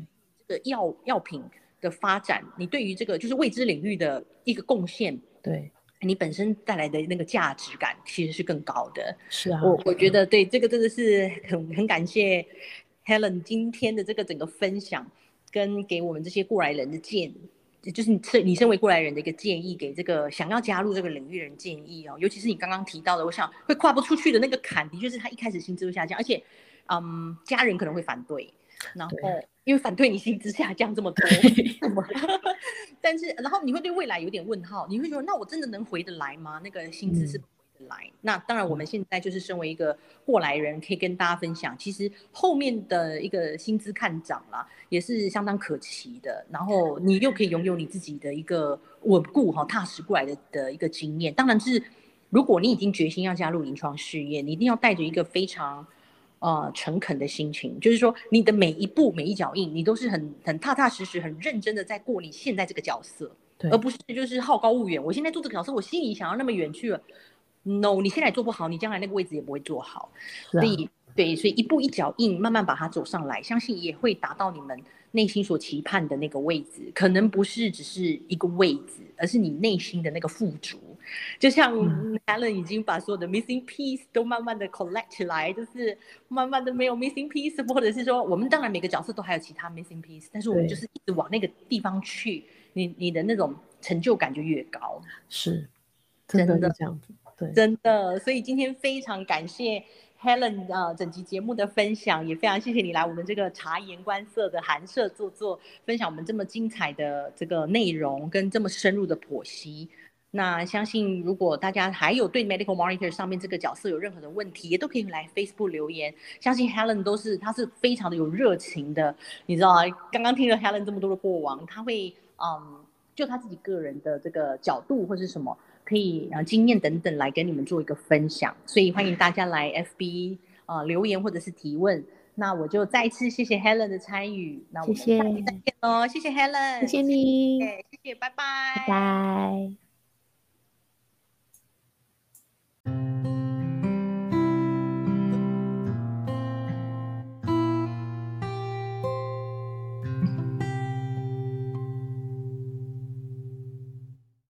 [SPEAKER 1] 这个药药品的发展，你对于这个就是未知领域的一个贡献，
[SPEAKER 2] 对
[SPEAKER 1] 你本身带来的那个价值感，其实是更高的。
[SPEAKER 2] 是啊，
[SPEAKER 1] 我我觉得对这个真的是很很感谢 Helen 今天的这个整个分享，跟给我们这些过来人的建议。就是你身你身为过来人的一个建议，给这个想要加入这个领域的人建议哦，尤其是你刚刚提到的，我想会跨不出去的那个坎，的确是他一开始薪资会下降，而且，嗯，家人可能会反对，然后因为反对你薪资下降这么多，但是然后你会对未来有点问号，你会说那我真的能回得来吗？那个薪资是回来。那当然，我们现在就是身为一个过来人，可以跟大家分享，其实后面的一个薪资看涨啦，也是相当可期的。然后你又可以拥有你自己的一个稳固哈、踏实过来的的一个经验。当然是，如果你已经决心要加入临床事业，你一定要带着一个非常。呃，诚恳的心情，就是说，你的每一步、每一脚印，你都是很、很踏踏实实、很认真的在过你现在这个角色，而不是就是好高骛远。我现在做这个角色，我心里想要那么远去了。No，你现在做不好，你将来那个位置也不会做好。所以，对，所以一步一脚印，慢慢把它走上来，相信也会达到你们。内心所期盼的那个位置，可能不是只是一个位置，而是你内心的那个富足。就像 Alan 已经把所有的 missing piece 都慢慢的 collect 起来，就是慢慢的没有 missing piece，或者是说，我们当然每个角色都还有其他 missing piece，但是我们就是一直往那个地方去，你你的那种成就感就越高。
[SPEAKER 2] 是，真的这样子，
[SPEAKER 1] 真的。所以今天非常感谢。Helen 呃，整集节目的分享也非常谢谢你来我们这个察言观色的寒舍坐坐，分享我们这么精彩的这个内容跟这么深入的剖析。那相信如果大家还有对 Medical Monitor 上面这个角色有任何的问题，也都可以来 Facebook 留言。相信 Helen 都是他是非常的有热情的，你知道啊？刚刚听了 Helen 这么多的过往，他会嗯，就他自己个人的这个角度或是什么。可以啊，经验等等来跟你们做一个分享，所以欢迎大家来 FB 啊留言或者是提问。那我就再一次谢谢 Helen 的参与，那我们下期再见喽，谢谢 Helen，
[SPEAKER 2] 谢谢你，
[SPEAKER 1] 谢谢，拜拜，
[SPEAKER 2] 拜拜。